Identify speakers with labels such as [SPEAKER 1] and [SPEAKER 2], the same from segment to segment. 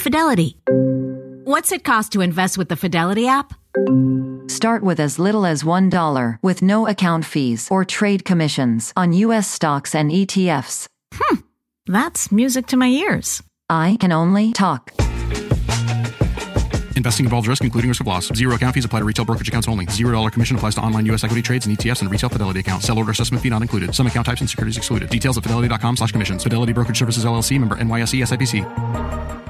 [SPEAKER 1] Fidelity. What's it cost to invest with the Fidelity app?
[SPEAKER 2] Start with as little as $1 with no account fees or trade commissions on U.S. stocks and ETFs.
[SPEAKER 1] Hmm, that's music to my ears.
[SPEAKER 2] I can only talk.
[SPEAKER 3] Investing involves risk, including risk of loss. Zero account fees apply to retail brokerage accounts only. Zero dollar commission applies to online U.S. equity trades and ETFs and retail Fidelity accounts. Sell order assessment fee not included. Some account types and securities excluded. Details at fidelity.com slash commissions. Fidelity Brokerage Services LLC member NYSE SIPC.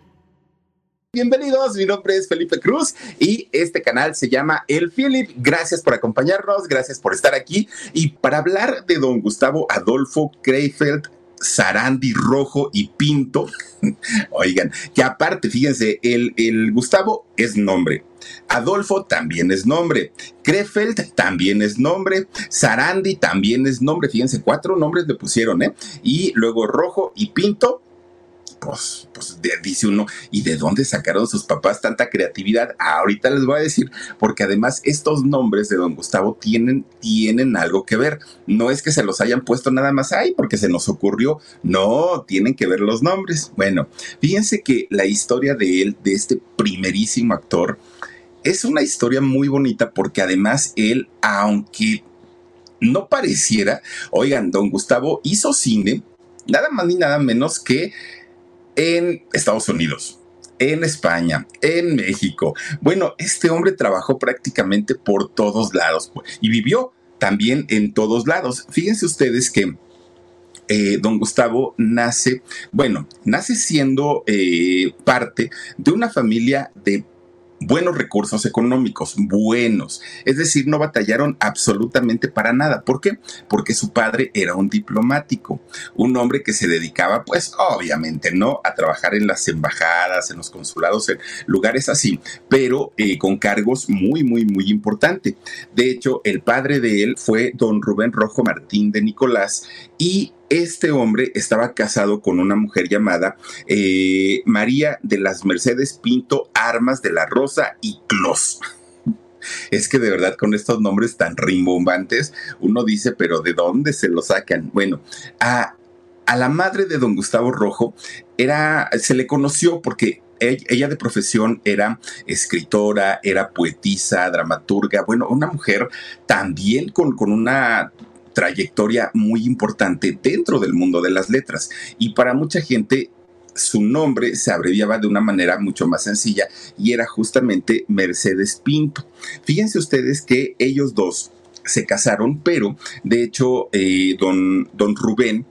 [SPEAKER 4] Bienvenidos, mi nombre es Felipe Cruz y este canal se llama El Philip. Gracias por acompañarnos, gracias por estar aquí y para hablar de don Gustavo Adolfo Kreifeld Sarandi Rojo y Pinto. Oigan, que aparte, fíjense, el, el, Gustavo es nombre. Adolfo también es nombre. Krefeld también es nombre. Sarandi también es nombre. Fíjense, cuatro nombres le pusieron, ¿eh? Y luego Rojo y Pinto pues, pues dice uno, ¿y de dónde sacaron sus papás tanta creatividad? ahorita les voy a decir, porque además estos nombres de don Gustavo tienen, tienen algo que ver. No es que se los hayan puesto nada más ahí porque se nos ocurrió, no, tienen que ver los nombres. Bueno, fíjense que la historia de él, de este primerísimo actor, es una historia muy bonita porque además él, aunque no pareciera, oigan, don Gustavo hizo cine, nada más ni nada menos que en Estados Unidos, en España, en México. Bueno, este hombre trabajó prácticamente por todos lados pues, y vivió también en todos lados. Fíjense ustedes que eh, don Gustavo nace, bueno, nace siendo eh, parte de una familia de buenos recursos económicos, buenos. Es decir, no batallaron absolutamente para nada. ¿Por qué? Porque su padre era un diplomático, un hombre que se dedicaba, pues obviamente, ¿no? A trabajar en las embajadas, en los consulados, en lugares así, pero eh, con cargos muy, muy, muy importantes. De hecho, el padre de él fue don Rubén Rojo Martín de Nicolás y este hombre estaba casado con una mujer llamada eh, María de las Mercedes Pinto Armas de la Rosa y Clos. Es que de verdad con estos nombres tan rimbombantes, uno dice, pero ¿de dónde se lo sacan? Bueno, a, a la madre de don Gustavo Rojo era, se le conoció porque ella de profesión era escritora, era poetisa, dramaturga, bueno, una mujer también con, con una trayectoria muy importante dentro del mundo de las letras. Y para mucha gente su nombre se abreviaba de una manera mucho más sencilla y era justamente Mercedes Pinto. Fíjense ustedes que ellos dos se casaron, pero de hecho eh, don, don Rubén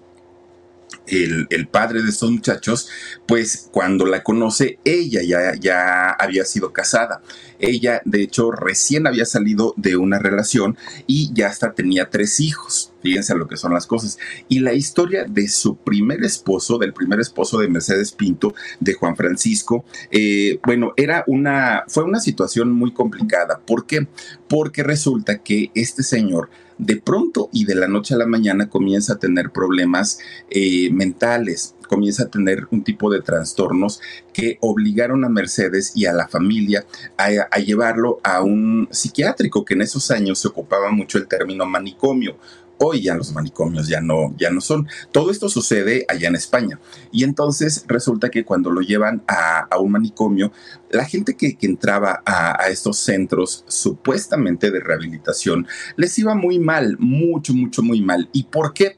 [SPEAKER 4] el, padre de estos muchachos, pues cuando la conoce, ella ya, ya había sido casada. Ella, de hecho, recién había salido de una relación y ya hasta tenía tres hijos. Fíjense lo que son las cosas. Y la historia de su primer esposo, del primer esposo de Mercedes Pinto, de Juan Francisco, eh, bueno, era una, fue una situación muy complicada. ¿Por qué? Porque resulta que este señor de pronto y de la noche a la mañana comienza a tener problemas eh, mentales, comienza a tener un tipo de trastornos que obligaron a Mercedes y a la familia a, llevarlo a un psiquiátrico, que en esos años se ocupaba mucho el término manicomio Hoy ya los manicomios ya no, ya no son. Todo esto sucede allá en España. Y entonces resulta que cuando lo llevan a, un manicomio, la gente que, entraba a, a, estos centros supuestamente de rehabilitación les iba muy mal, mucho, mucho, muy mal. ¿Y por qué?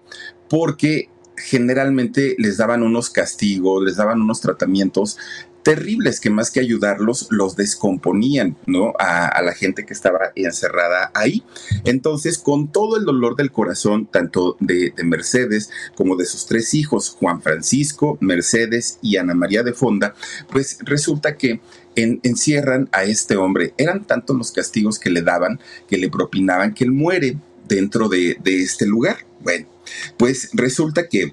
[SPEAKER 4] Porque generalmente les daban unos castigos, les daban unos tratamientos terribles que más que ayudarlos los descomponían, ¿no? A, la gente que estaba encerrada ahí. Entonces, con todo el dolor del corazón, tanto de, Mercedes como de sus tres hijos, Juan Francisco, Mercedes y Ana María de Fonda, pues resulta que encierran a este hombre. Eran tantos los castigos que le daban, que le propinaban, que él muere dentro de, de este lugar. Bueno, pues resulta que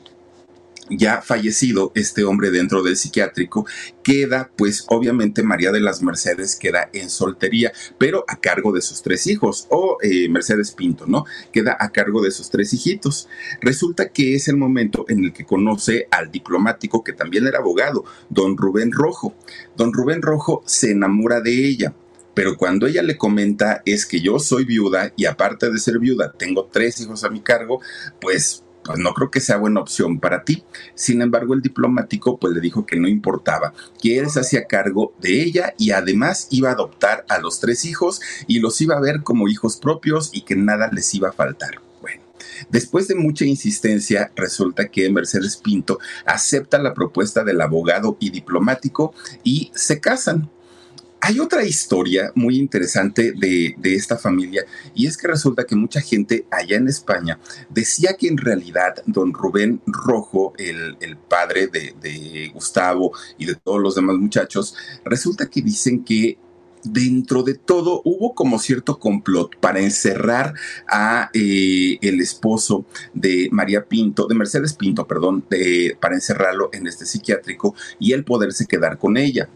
[SPEAKER 4] ya fallecido este hombre dentro del psiquiátrico, queda pues obviamente María de las Mercedes queda en soltería, pero a cargo de sus tres hijos, o eh, Mercedes Pinto, ¿no? Queda a cargo de sus tres hijitos. Resulta que es el momento en el que conoce al diplomático que también era abogado, don Rubén Rojo. Don Rubén Rojo se enamora de ella pero cuando ella le comenta es que yo soy viuda y aparte de ser viuda tengo tres hijos a mi cargo, pues pues no creo que sea buena opción para ti. Sin embargo, el diplomático pues le dijo que no importaba, que él se hacía cargo de ella y además iba a adoptar a los tres hijos y los iba a ver como hijos propios y que nada les iba a faltar. Bueno, Después de mucha insistencia, resulta que Mercedes Pinto acepta la propuesta del abogado y diplomático y se casan. Hay otra historia muy interesante de, esta familia y es que resulta que mucha gente allá en España decía que en realidad don Rubén Rojo, el, padre de, de, Gustavo y de todos los demás muchachos, resulta que dicen que dentro de todo hubo como cierto complot para encerrar a eh, el esposo de María Pinto, de Mercedes Pinto, perdón, para encerrarlo en este psiquiátrico y él poderse quedar con ella.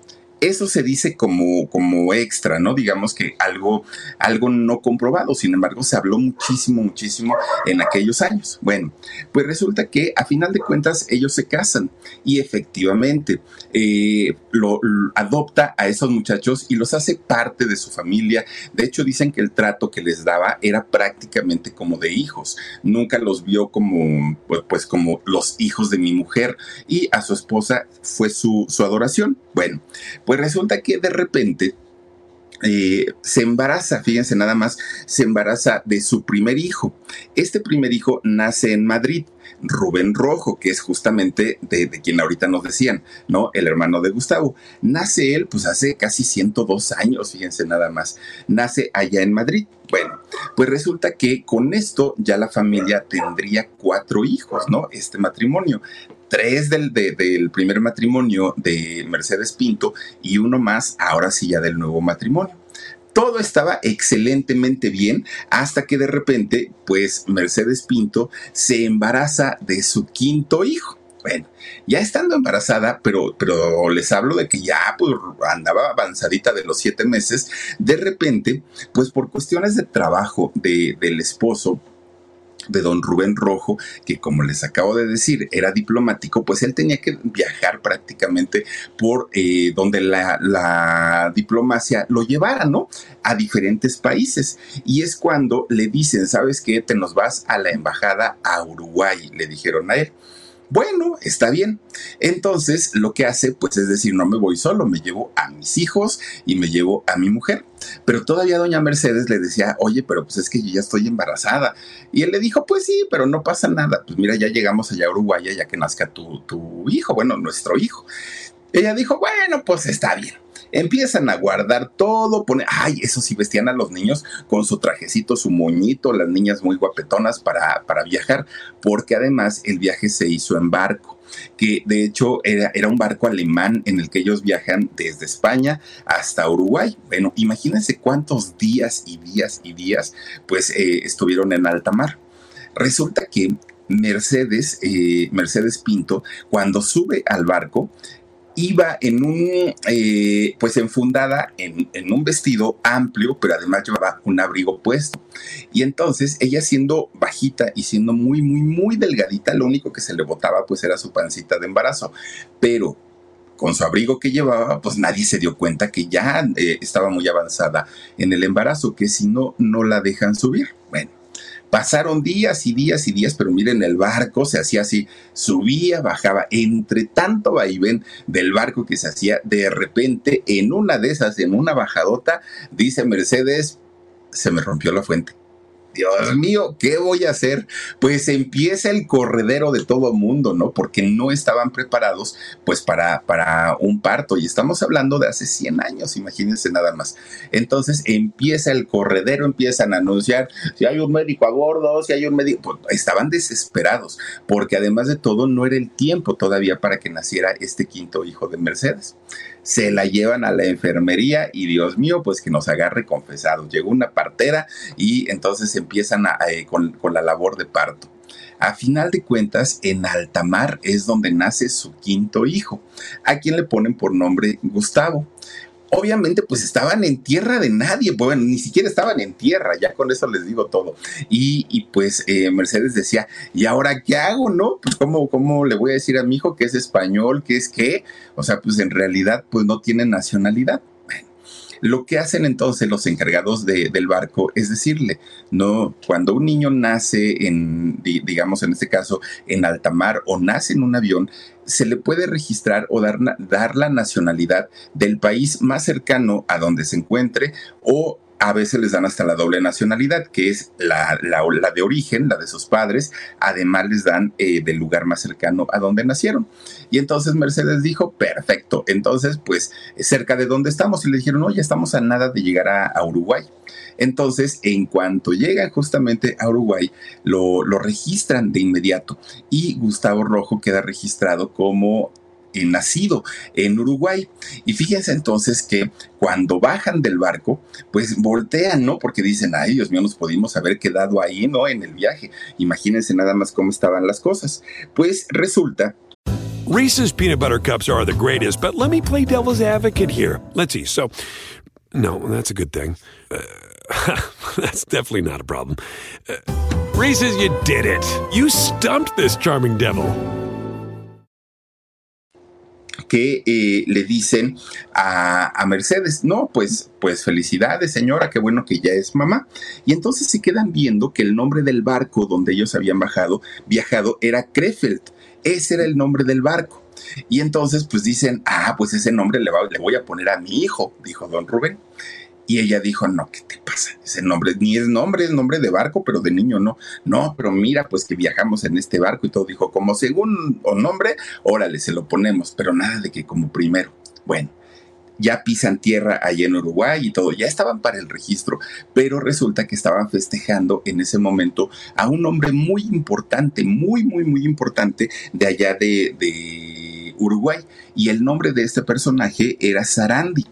[SPEAKER 4] Eso se dice como, como extra, ¿no? Digamos que algo, algo no comprobado. Sin embargo, se habló muchísimo, muchísimo en aquellos años. Bueno, pues resulta que a final de cuentas ellos se casan y efectivamente eh, lo, adopta a esos muchachos y los hace parte de su familia. De hecho, dicen que el trato que les daba era prácticamente como de hijos. Nunca los vio como, pues, como los hijos de mi mujer y a su esposa fue su, su adoración. Bueno, pues resulta que de repente eh, se embaraza, fíjense nada más, se embaraza de su primer hijo. Este primer hijo nace en Madrid, Rubén Rojo, que es justamente de, quien ahorita nos decían, ¿no? El hermano de Gustavo. Nace él, pues hace casi 102 años, fíjense nada más. Nace allá en Madrid. Bueno, pues resulta que con esto ya la familia tendría cuatro hijos, ¿no? Este matrimonio tres del, del, primer matrimonio de Mercedes Pinto y uno más, ahora sí ya del nuevo matrimonio. Todo estaba excelentemente bien hasta que de repente, pues Mercedes Pinto se embaraza de su quinto hijo. Bueno, ya estando embarazada, pero, pero les hablo de que ya pues, andaba avanzadita de los siete meses, de repente, pues por cuestiones de trabajo de, del esposo, de don Rubén Rojo, que como les acabo de decir, era diplomático, pues él tenía que viajar prácticamente por eh, donde la, la, diplomacia lo llevara, ¿no? A diferentes países. Y es cuando le dicen, ¿sabes qué? Te nos vas a la embajada a Uruguay, le dijeron a él. Bueno, está bien. Entonces, lo que hace, pues es decir, no me voy solo, me llevo a mis hijos y me llevo a mi mujer. Pero todavía doña Mercedes le decía, oye, pero pues es que yo ya estoy embarazada. Y él le dijo, pues sí, pero no pasa nada. Pues mira, ya llegamos allá a Uruguay, ya que nazca tu, tu hijo, bueno, nuestro hijo. Ella dijo, bueno, pues está bien. Empiezan a guardar todo, pone, ay, eso sí, vestían a los niños con su trajecito, su moñito, las niñas muy guapetonas para, para viajar, porque además el viaje se hizo en barco que de hecho era, era, un barco alemán en el que ellos viajan desde España hasta Uruguay. Bueno, imagínense cuántos días y días y días pues eh, estuvieron en alta mar. Resulta que Mercedes, eh, Mercedes Pinto, cuando sube al barco, iba en un, eh, pues enfundada en, en, un vestido amplio, pero además llevaba un abrigo puesto. Y entonces ella siendo bajita y siendo muy, muy, muy delgadita, lo único que se le botaba pues era su pancita de embarazo. Pero con su abrigo que llevaba, pues nadie se dio cuenta que ya eh, estaba muy avanzada en el embarazo, que si no, no la dejan subir. Bueno Pasaron días y días y días, pero miren, el barco se hacía así, subía, bajaba, entre tanto vaivén del barco que se hacía, de repente, en una de esas, en una bajadota, dice Mercedes, se me rompió la fuente. Dios mío, ¿qué voy a hacer? Pues empieza el corredero de todo mundo, ¿no? Porque no estaban preparados, pues, para, para un parto. Y estamos hablando de hace 100 años, imagínense nada más. Entonces empieza el corredero, empiezan a anunciar si hay un médico a bordo, si hay un médico. Pues, estaban desesperados, porque además de todo, no era el tiempo todavía para que naciera este quinto hijo de Mercedes se la llevan a la enfermería y Dios mío, pues que nos agarre confesados. Llegó una partera y entonces empiezan eh, con, la labor de parto. A final de cuentas, en alta mar es donde nace su quinto hijo, a quien le ponen por nombre Gustavo obviamente pues estaban en tierra de nadie, bueno, ni siquiera estaban en tierra, ya con eso les digo todo. Y, pues eh, Mercedes decía, ¿y ahora qué hago, no? Pues ¿cómo, ¿cómo le voy a decir a mi hijo que es español, que es qué? O sea, pues en realidad pues no tiene nacionalidad. Lo que hacen entonces los encargados del barco es decirle, no, cuando un niño nace en, digamos en este caso, en alta mar o nace en un avión, se le puede registrar o dar, dar la nacionalidad del país más cercano a donde se encuentre o a veces les dan hasta la doble nacionalidad, que es la, de origen, la de sus padres, además les dan eh, del lugar más cercano a donde nacieron. Y entonces Mercedes dijo, perfecto, entonces pues cerca de donde estamos, y le dijeron, no, ya estamos a nada de llegar a, Uruguay. Entonces, en cuanto llegan justamente a Uruguay, lo, lo registran de inmediato y Gustavo Rojo queda registrado como nacido en Uruguay. Y fíjense entonces que cuando bajan del barco, pues voltean, ¿no? Porque dicen, ay, Dios mío, nos pudimos haber quedado ahí, ¿no? En el viaje. Imagínense nada más cómo estaban las cosas. Pues resulta
[SPEAKER 5] Reese's peanut butter cups are the greatest, but let me play devil's advocate here. Let's see. So, no, that's a good thing. Uh, that's definitely not a problem. Uh, Reese's, you did it. You stumped this charming devil.
[SPEAKER 4] Que eh, le dicen a, Mercedes, no, pues, pues felicidades señora, qué bueno que ya es mamá. Y entonces se quedan viendo que el nombre del barco donde ellos habían bajado, viajado era Krefeld. Ese era el nombre del barco. Y entonces pues dicen, ah, pues ese nombre le voy a poner a mi hijo, dijo don Rubén. Y ella dijo, no, ¿qué te pasa? Ese nombre, ni es nombre, es nombre de barco, pero de niño no. No, pero mira, pues que viajamos en este barco y todo. Dijo, como según o nombre, órale, se lo ponemos, pero nada de que como primero. Bueno, ya pisan tierra allá en Uruguay y todo, ya estaban para el registro, pero resulta que estaban festejando en ese momento a un hombre muy importante, muy, muy, muy importante de allá de, de Uruguay. Y el nombre de este personaje era Sarandi.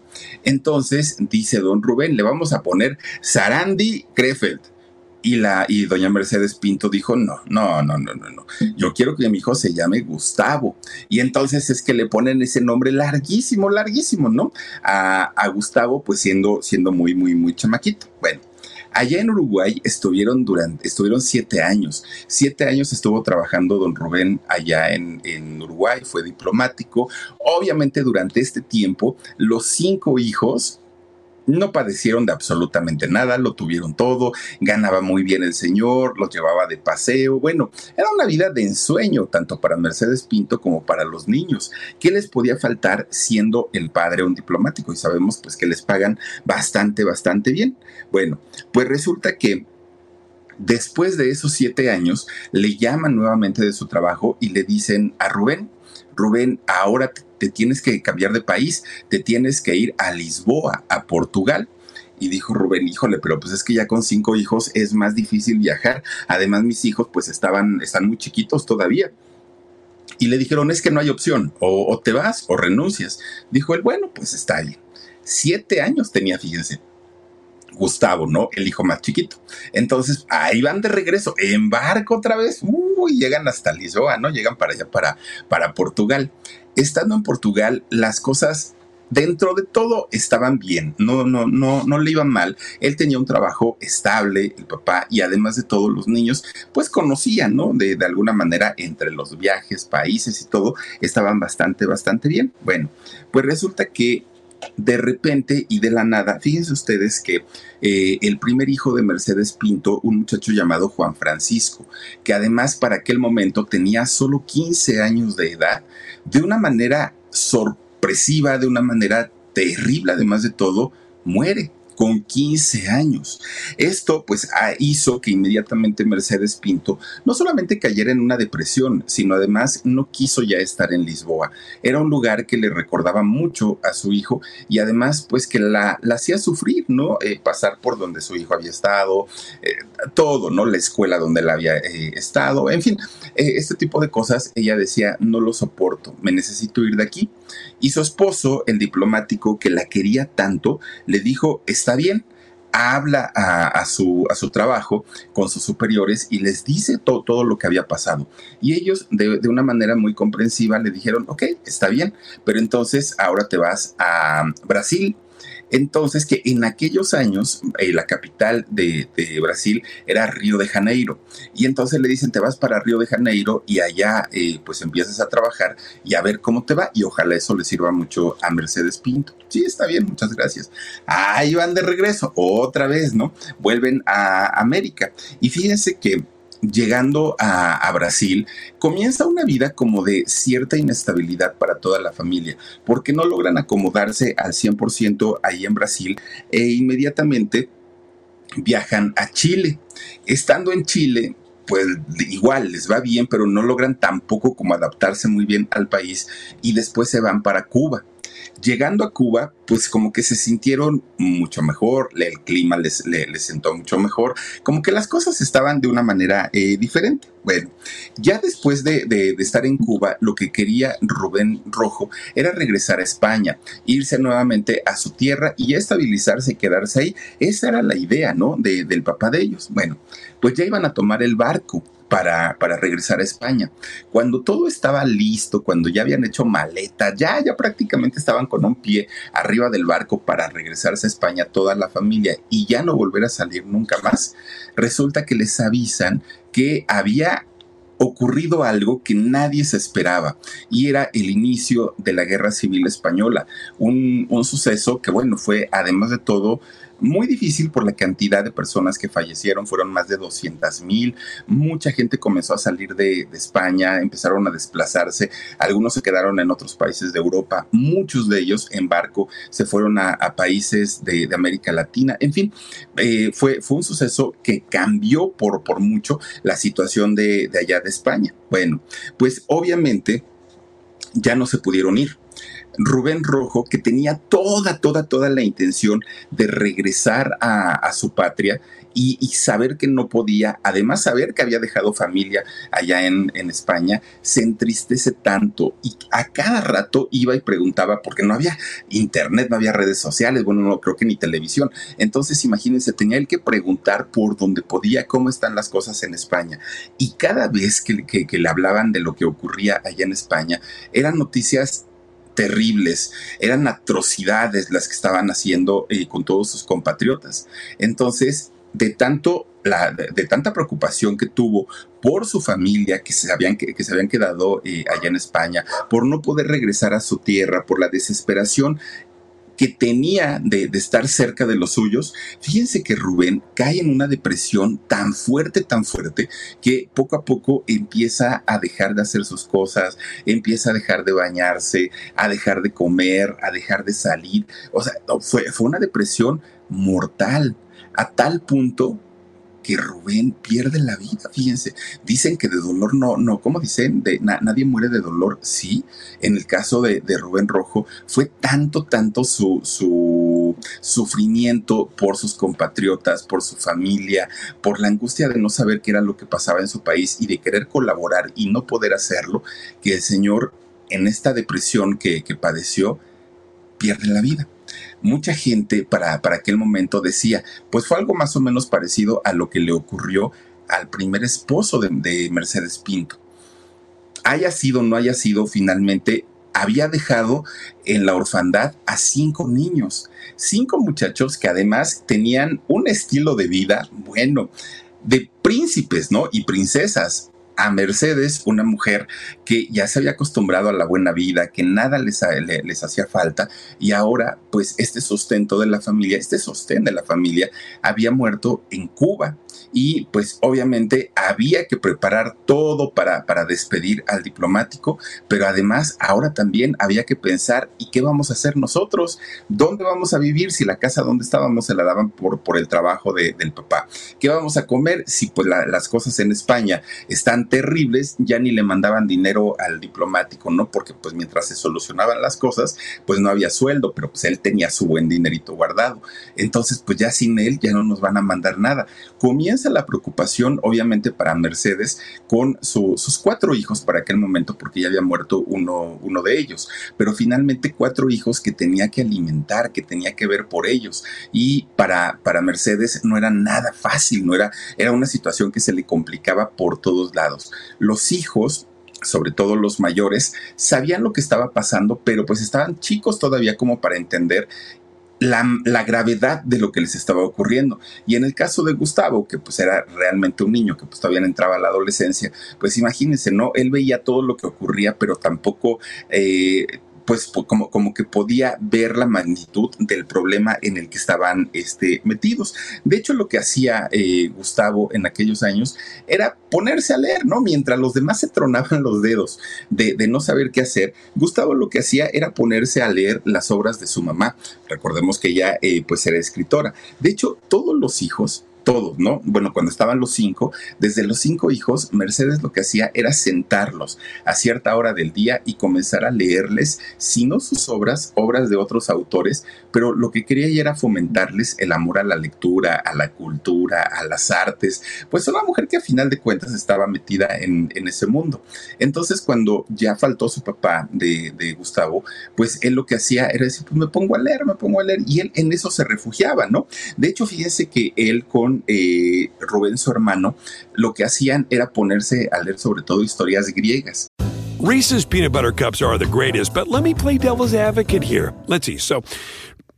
[SPEAKER 4] Entonces dice don Rubén, le vamos a poner Sarandi Krefeld. Y, la, y doña Mercedes Pinto dijo, no, no, no, no, no, no. Yo quiero que mi hijo se llame Gustavo. Y entonces es que le ponen ese nombre larguísimo, larguísimo, ¿no? A, a Gustavo, pues siendo, siendo muy, muy, muy chamaquito. Bueno, Allá en Uruguay estuvieron durante, estuvieron siete años. Siete años estuvo trabajando don Rubén allá en, en Uruguay, fue diplomático. Obviamente durante este tiempo, los cinco hijos no padecieron de absolutamente nada, lo tuvieron todo, ganaba muy bien el señor, los llevaba de paseo, bueno, era una vida de ensueño tanto para Mercedes Pinto como para los niños. ¿Qué les podía faltar siendo el padre un diplomático? Y sabemos pues que les pagan bastante, bastante bien. Bueno, pues resulta que después de esos siete años le llaman nuevamente de su trabajo y le dicen a Rubén, Rubén, ahora te tienes que cambiar de país, te tienes que ir a Lisboa, a Portugal. Y dijo Rubén, híjole, pero pues es que ya con cinco hijos es más difícil viajar. Además, mis hijos pues estaban, están muy chiquitos todavía. Y le dijeron, es que no hay opción, o, o te vas o renuncias. Dijo él, bueno, pues está bien. Siete años tenía, fíjense. Gustavo, ¿no? El hijo más chiquito. Entonces, ahí van de regreso, en barco otra vez, uy, llegan hasta Lisboa, ¿no? Llegan para allá, para, para Portugal. Estando en Portugal, las cosas dentro de todo estaban bien, no, no, no, no le iban mal. Él tenía un trabajo estable, el papá, y además de todo, los niños, pues conocían, ¿no? De, de alguna manera, entre los viajes, países y todo, estaban bastante, bastante bien. Bueno, pues resulta que de repente y de la nada, fíjense ustedes que eh, el primer hijo de Mercedes Pinto, un muchacho llamado Juan Francisco, que además para aquel momento tenía solo 15 años de edad, de una manera sorpresiva, de una manera terrible, además de todo, muere con 15 años. Esto pues hizo que inmediatamente Mercedes Pinto no solamente cayera en una depresión, sino además no quiso ya estar en Lisboa. Era un lugar que le recordaba mucho a su hijo y además pues que la, hacía sufrir, ¿no? Eh, pasar por donde su hijo había estado, eh, todo, ¿no? La escuela donde él había eh, estado, en fin, este tipo de cosas. Ella decía, no lo soporto, me necesito ir de aquí. Y su esposo, el diplomático que la quería tanto, le dijo, está bien, habla a, su, a su trabajo con sus superiores y les dice todo lo que había pasado. Y ellos, de, de, una manera muy comprensiva, le dijeron, ok, está bien, pero entonces ahora te vas a Brasil entonces, que en aquellos años eh, la capital de, Brasil era Río de Janeiro. Y entonces le dicen, te vas para Río de Janeiro y allá eh, pues empiezas a trabajar y a ver cómo te va. Y ojalá eso le sirva mucho a Mercedes Pinto. Sí, está bien, muchas gracias. Ahí van de regreso, otra vez, ¿no? Vuelven a América. Y fíjense que llegando a, Brasil, comienza una vida como de cierta inestabilidad para toda la familia, porque no logran acomodarse al 100% ahí en Brasil e inmediatamente viajan a Chile. Estando en Chile, pues igual les va bien, pero no logran tampoco como adaptarse muy bien al país y después se van para Cuba. Llegando a Cuba, pues como que se sintieron mucho mejor, el clima les, les, sentó mucho mejor, como que las cosas estaban de una manera eh, diferente. Bueno, ya después de, de, estar en Cuba, lo que quería Rubén Rojo era regresar a España, irse nuevamente a su tierra y estabilizarse y quedarse ahí. Esa era la idea, ¿no? De, del papá de ellos. Bueno, pues ya iban a tomar el barco para, regresar a España. Cuando todo estaba listo, cuando ya habían hecho maleta, ya, ya prácticamente estaban con un pie arriba del barco para regresarse a España toda la familia y ya no volver a salir nunca más, resulta que les avisan que había ocurrido algo que nadie se esperaba y era el inicio de la Guerra Civil Española, un, un suceso que bueno, fue además de todo muy difícil por la cantidad de personas que fallecieron, fueron más de 200 mil, mucha gente comenzó a salir de, España, empezaron a desplazarse, algunos se quedaron en otros países de Europa, muchos de ellos en barco se fueron a, países de, América Latina, en fin, eh, fue, fue un suceso que cambió por, por mucho la situación de, de allá de España. Bueno, pues obviamente ya no se pudieron ir Rubén Rojo, que tenía toda, toda, toda la intención de regresar a, su patria y, saber que no podía, además saber que había dejado familia allá en, España, se entristece tanto y a cada rato iba y preguntaba, porque no había internet, no había redes sociales, bueno, no creo que ni televisión. Entonces, imagínense, tenía él que preguntar por donde podía cómo están las cosas en España. Y cada vez que, que le hablaban de lo que ocurría allá en España, eran noticias terribles, eran atrocidades las que estaban haciendo eh, con todos sus compatriotas. Entonces, de tanto la, de, tanta preocupación que tuvo por su familia que se habían, que, se habían quedado eh, allá en España, por no poder regresar a su tierra, por la desesperación que tenía de, estar cerca de los suyos, fíjense que Rubén cae en una depresión tan fuerte, tan fuerte, que poco a poco empieza a dejar de hacer sus cosas, empieza a dejar de bañarse, a dejar de comer, a dejar de salir. O sea, fue, fue una depresión mortal, a tal punto que Rubén pierde la vida, fíjense. Dicen que de dolor no, no, ¿cómo dicen? De, nadie muere de dolor, sí. En el caso de, Rubén Rojo fue tanto, tanto su, su sufrimiento por sus compatriotas, por su familia, por la angustia de no saber qué era lo que pasaba en su país y de querer colaborar y no poder hacerlo, que el Señor en esta depresión que, que padeció, pierde la vida mucha gente para, para aquel momento decía, pues fue algo más o menos parecido a lo que le ocurrió al primer esposo de, Mercedes Pinto. Haya sido o no haya sido, finalmente había dejado en la orfandad a cinco niños, cinco muchachos que además tenían un estilo de vida, bueno, de príncipes, ¿no? Y princesas a Mercedes, una mujer que ya se había acostumbrado a la buena vida, que nada les, les hacía falta, y ahora pues este sustento de la familia, este sostén de la familia, había muerto en Cuba y pues obviamente había que preparar todo para, para despedir al diplomático, pero además ahora también había que pensar, ¿y qué vamos a hacer nosotros? ¿Dónde vamos a vivir si la casa donde estábamos se la daban por, por el trabajo del papá? ¿Qué vamos a comer si pues las cosas en España están terribles, ya ni le mandaban dinero al diplomático, ¿no? Porque pues mientras se solucionaban las cosas, pues no había sueldo, pero pues él tenía su buen dinerito guardado. Entonces, pues ya sin él ya no nos van a mandar nada. Comienza la preocupación, obviamente, para Mercedes con sus cuatro hijos para aquel momento, porque ya había muerto uno, uno de ellos, pero finalmente cuatro hijos que tenía que alimentar, que tenía que ver por ellos. Y para, para Mercedes no era nada fácil, no era, era una situación que se le complicaba por todos lados. Los hijos sobre todo los mayores, sabían lo que estaba pasando, pero pues estaban chicos todavía como para entender la, la, gravedad de lo que les estaba ocurriendo. Y en el caso de Gustavo, que pues era realmente un niño que pues todavía entraba a la adolescencia, pues imagínense, ¿no? Él veía todo lo que ocurría, pero tampoco... Eh, pues como, como que podía ver la magnitud del problema en el que estaban este, metidos. De hecho, lo que hacía eh, Gustavo en aquellos años era ponerse a leer, ¿no? Mientras los demás se tronaban los dedos de, no saber qué hacer, Gustavo lo que hacía era ponerse a leer las obras de su mamá. Recordemos que ella eh, pues era escritora. De hecho, todos los hijos todos, ¿no? Bueno, cuando estaban los cinco, desde los cinco hijos, Mercedes lo que hacía era sentarlos a cierta hora del día y comenzar a leerles, si no sus obras, obras de otros autores, pero lo que quería era fomentarles el amor a la lectura, a la cultura, a las artes, pues una mujer que a final de cuentas estaba metida en, ese mundo. Entonces, cuando ya faltó su papá de, de, Gustavo, pues él lo que hacía era decir, pues me pongo a leer, me pongo a leer, y él en eso se refugiaba, ¿no? De hecho, fíjese que él con eh, Rubén, su hermano, lo que hacían era ponerse a leer sobre todo historias griegas.
[SPEAKER 5] Reese's peanut butter cups are the greatest, but let me play devil's advocate here. Let's see. So,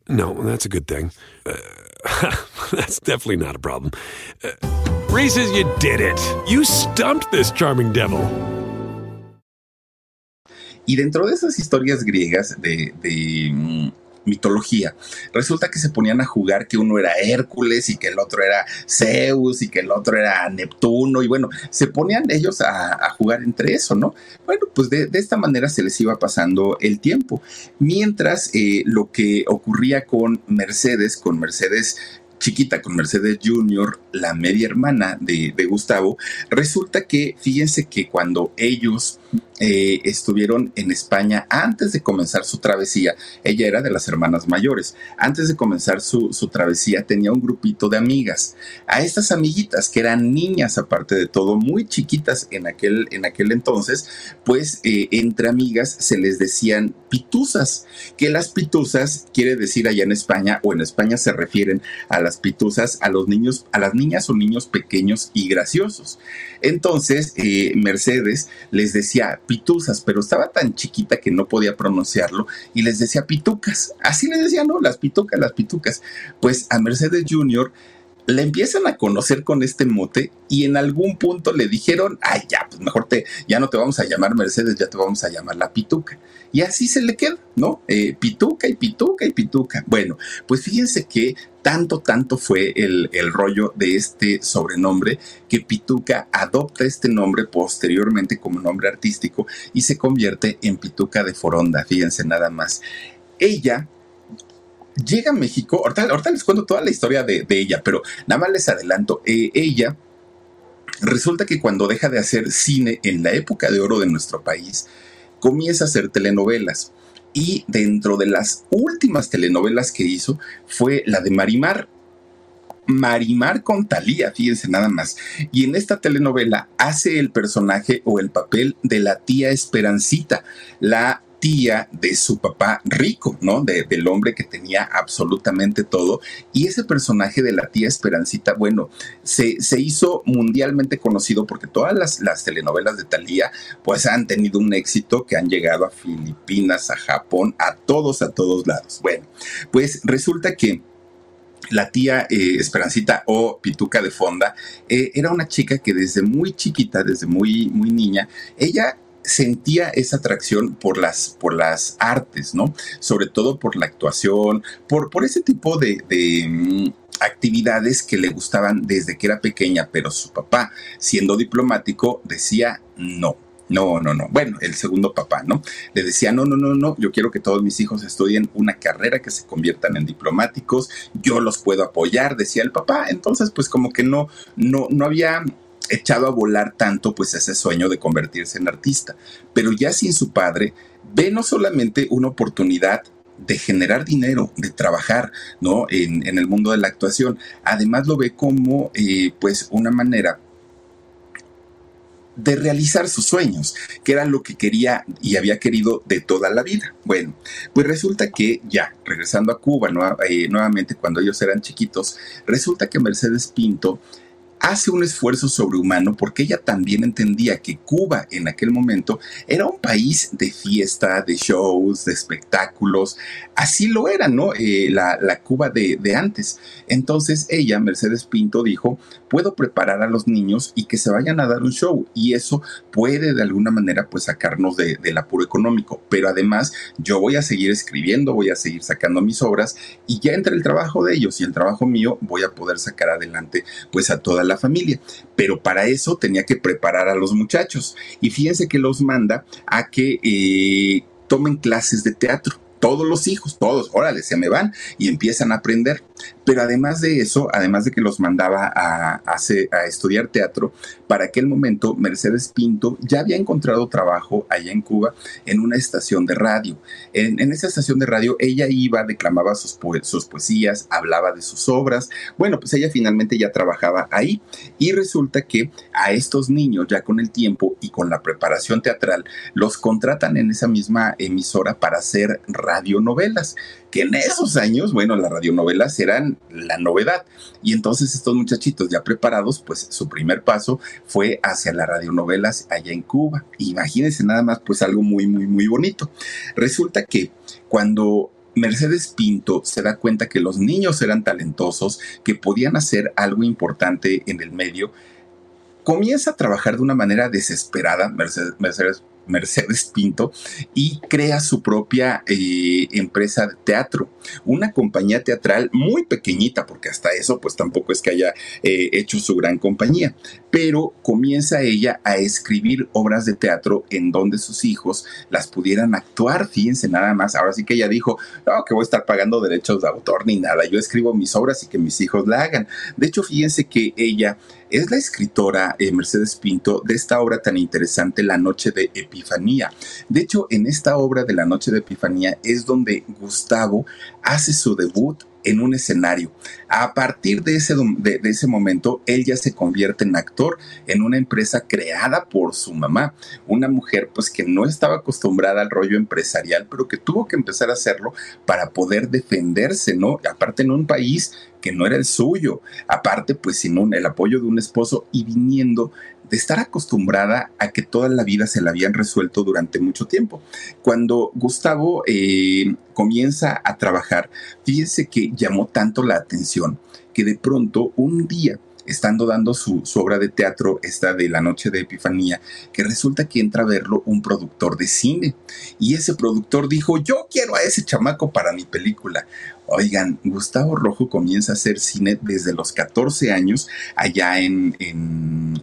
[SPEAKER 5] no, that's a good thing. Uh, that's definitely not a problem. Uh, Reese's, you did it. You stumped this charming devil.
[SPEAKER 4] Y dentro de esas historias griegas de, de mm, mitología. Resulta que se ponían a jugar que uno era Hércules y que el otro era Zeus y que el otro era Neptuno y bueno, se ponían ellos a, jugar entre eso, ¿no? Bueno, pues de, esta manera se les iba pasando el tiempo. Mientras eh, lo que ocurría con Mercedes, con Mercedes chiquita con Mercedes Junior, la media hermana de, de, Gustavo, resulta que fíjense que cuando ellos eh, estuvieron en España antes de comenzar su travesía. Ella era de las hermanas mayores. Antes de comenzar su, travesía tenía un grupito de amigas. A estas amiguitas, que eran niñas aparte de todo, muy chiquitas en aquel, en aquel entonces, pues eh, entre amigas se les decían pituzas, que las pituzas quiere decir allá en España o en España se refieren a las pituzas, a los niños, a las niñas o niños pequeños y graciosos. Entonces, eh, Mercedes les decía pituzas, pero estaba tan chiquita que no podía pronunciarlo y les decía pitucas. Así les decía, no, las pitucas, las pitucas. Pues a Mercedes Junior le empiezan a conocer con este mote y en algún punto le dijeron, ay, ya, pues mejor te, ya no te vamos a llamar Mercedes, ya te vamos a llamar la pituca. Y así se le queda, ¿no? Eh, pituca y pituca y pituca. Bueno, pues fíjense que tanto, tanto fue el, el, rollo de este sobrenombre que Pituca adopta este nombre posteriormente como nombre artístico y se convierte en Pituca de Foronda, fíjense nada más. Ella llega a México, ahorita, les cuento toda la historia de, ella, pero nada más les adelanto, eh, ella resulta que cuando deja de hacer cine en la época de oro de nuestro país, comienza a hacer telenovelas. Y dentro de las últimas telenovelas que hizo fue la de Marimar. Marimar con Talía, fíjense nada más. Y en esta telenovela hace el personaje o el papel de la tía Esperancita, la tía de su papá rico, ¿no? del hombre que tenía absolutamente todo. Y ese personaje de la tía Esperancita, bueno, se, se hizo mundialmente conocido porque todas las, las telenovelas de Talía, pues han tenido un éxito que han llegado a Filipinas, a Japón, a todos, a todos lados. Bueno, pues resulta que la tía eh, Esperancita o Pituca de Fonda eh, era una chica que desde muy chiquita, desde muy, muy niña, ella sentía esa atracción por las, por las artes, ¿no? Sobre todo por la actuación, por, por ese tipo de, mm, actividades que le gustaban desde que era pequeña, pero su papá, siendo diplomático, decía no. No, no, no. Bueno, el segundo papá, ¿no? Le decía, no, no, no, no, yo quiero que todos mis hijos estudien una carrera, que se conviertan en diplomáticos, yo los puedo apoyar, decía el papá. Entonces, pues como que no, no, no había echado a volar tanto pues ese sueño de convertirse en artista. Pero ya sin su padre, ve no solamente una oportunidad de generar dinero, de trabajar, ¿no? En, el mundo de la actuación. Además lo ve como, eh, pues, una manera de realizar sus sueños, que era lo que quería y había querido de toda la vida. Bueno, pues resulta que ya, regresando a Cuba eh, nuevamente cuando ellos eran chiquitos, resulta que Mercedes Pinto hace un esfuerzo sobrehumano porque ella también entendía que Cuba en aquel momento era un país de fiesta, de shows, de espectáculos. Así lo era, ¿no? Eh, la, Cuba de, antes. Entonces ella, Mercedes Pinto, dijo, puedo preparar a los niños y que se vayan a dar un show. Y eso puede de alguna manera pues sacarnos de, del apuro económico. Pero además yo voy a seguir escribiendo, voy a seguir sacando mis obras y ya entre el trabajo de ellos y el trabajo mío voy a poder sacar adelante pues a toda la familia. Pero para eso tenía que preparar a los muchachos. Y fíjense que los manda a que eh, tomen clases de teatro todos los hijos, todos, órale, se me van y empiezan a aprender. Pero además de eso, además de que los mandaba a, a, estudiar teatro, para aquel momento Mercedes Pinto ya había encontrado trabajo allá en Cuba en una estación de radio. En, esa estación de radio ella iba, declamaba sus, sus poesías, hablaba de sus obras. Bueno, pues ella finalmente ya trabajaba ahí y resulta que a estos niños ya con el tiempo y con la preparación teatral los contratan en esa misma emisora para hacer radionovelas que en esos años, bueno, las radionovelas eran la novedad. Y entonces estos muchachitos ya preparados, pues su primer paso fue hacia las radionovelas allá en Cuba. Imagínense nada más, pues algo muy, muy, muy bonito. Resulta que cuando Mercedes Pinto se da cuenta que los niños eran talentosos, que podían hacer algo importante en el medio, comienza a trabajar de una manera desesperada, Mercedes, Mercedes Mercedes Pinto y crea su propia eh, empresa de teatro, una compañía teatral muy pequeñita, porque hasta eso pues tampoco es que haya eh, hecho su gran compañía, pero comienza ella a escribir obras de teatro en donde sus hijos las pudieran actuar, fíjense nada más, ahora sí que ella dijo, no, que voy a estar pagando derechos de autor ni nada, yo escribo mis obras y que mis hijos la hagan. De hecho, fíjense que ella es la escritora eh, Mercedes Pinto de esta obra tan interesante, La Noche de Epifanía. De hecho, en esta obra de La Noche de Epifanía es donde Gustavo hace su debut en un escenario. A partir de ese, de, ese momento, él ya se convierte en actor en una empresa creada por su mamá, una mujer pues que no estaba acostumbrada al rollo empresarial, pero que tuvo que empezar a hacerlo para poder defenderse, ¿no? Aparte en un país que no era el suyo, aparte pues sin el apoyo de un esposo y viniendo de estar acostumbrada a que toda la vida se la habían resuelto durante mucho tiempo. Cuando Gustavo eh, comienza a trabajar, fíjense que llamó tanto la atención que de pronto un día estando dando su, obra de teatro, esta de la noche de Epifanía, que resulta que entra a verlo un productor de cine. Y ese productor dijo, yo quiero a ese chamaco para mi película. Oigan, Gustavo Rojo comienza a hacer cine desde los 14 años allá en,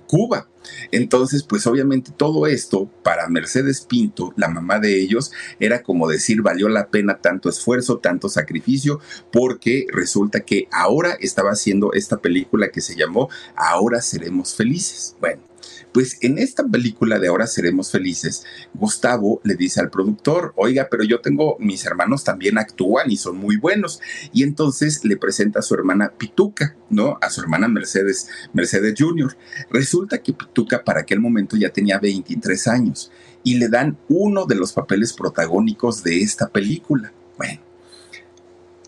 [SPEAKER 4] Cuba. Entonces, pues obviamente todo esto para Mercedes Pinto, la mamá de ellos, era como decir, valió la pena tanto esfuerzo, tanto sacrificio, porque resulta que ahora estaba haciendo esta película que se llamó Ahora seremos felices. Bueno, pues en esta película de Ahora Seremos Felices, Gustavo le dice al productor, oiga, pero yo tengo, mis hermanos también actúan y son muy buenos. Y entonces le presenta a su hermana Pituca, ¿no? A su hermana Mercedes, Mercedes Jr. Resulta que Pituca para aquel momento ya tenía 23 años y le dan uno de los papeles protagónicos de esta película. Bueno,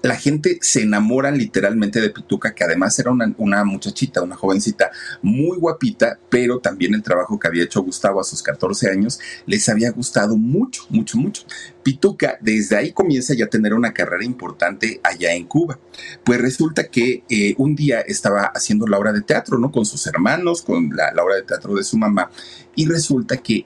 [SPEAKER 4] la gente se enamora literalmente de Pituca, que además era una, muchachita, una jovencita muy guapita, pero también el trabajo que había hecho Gustavo a sus 14 años les había gustado mucho, mucho, mucho. Pituca desde ahí comienza ya a tener una carrera importante allá en Cuba. Pues resulta que eh, un día estaba haciendo la obra de teatro, ¿no? Con sus hermanos, con la, obra de teatro de su mamá, y resulta que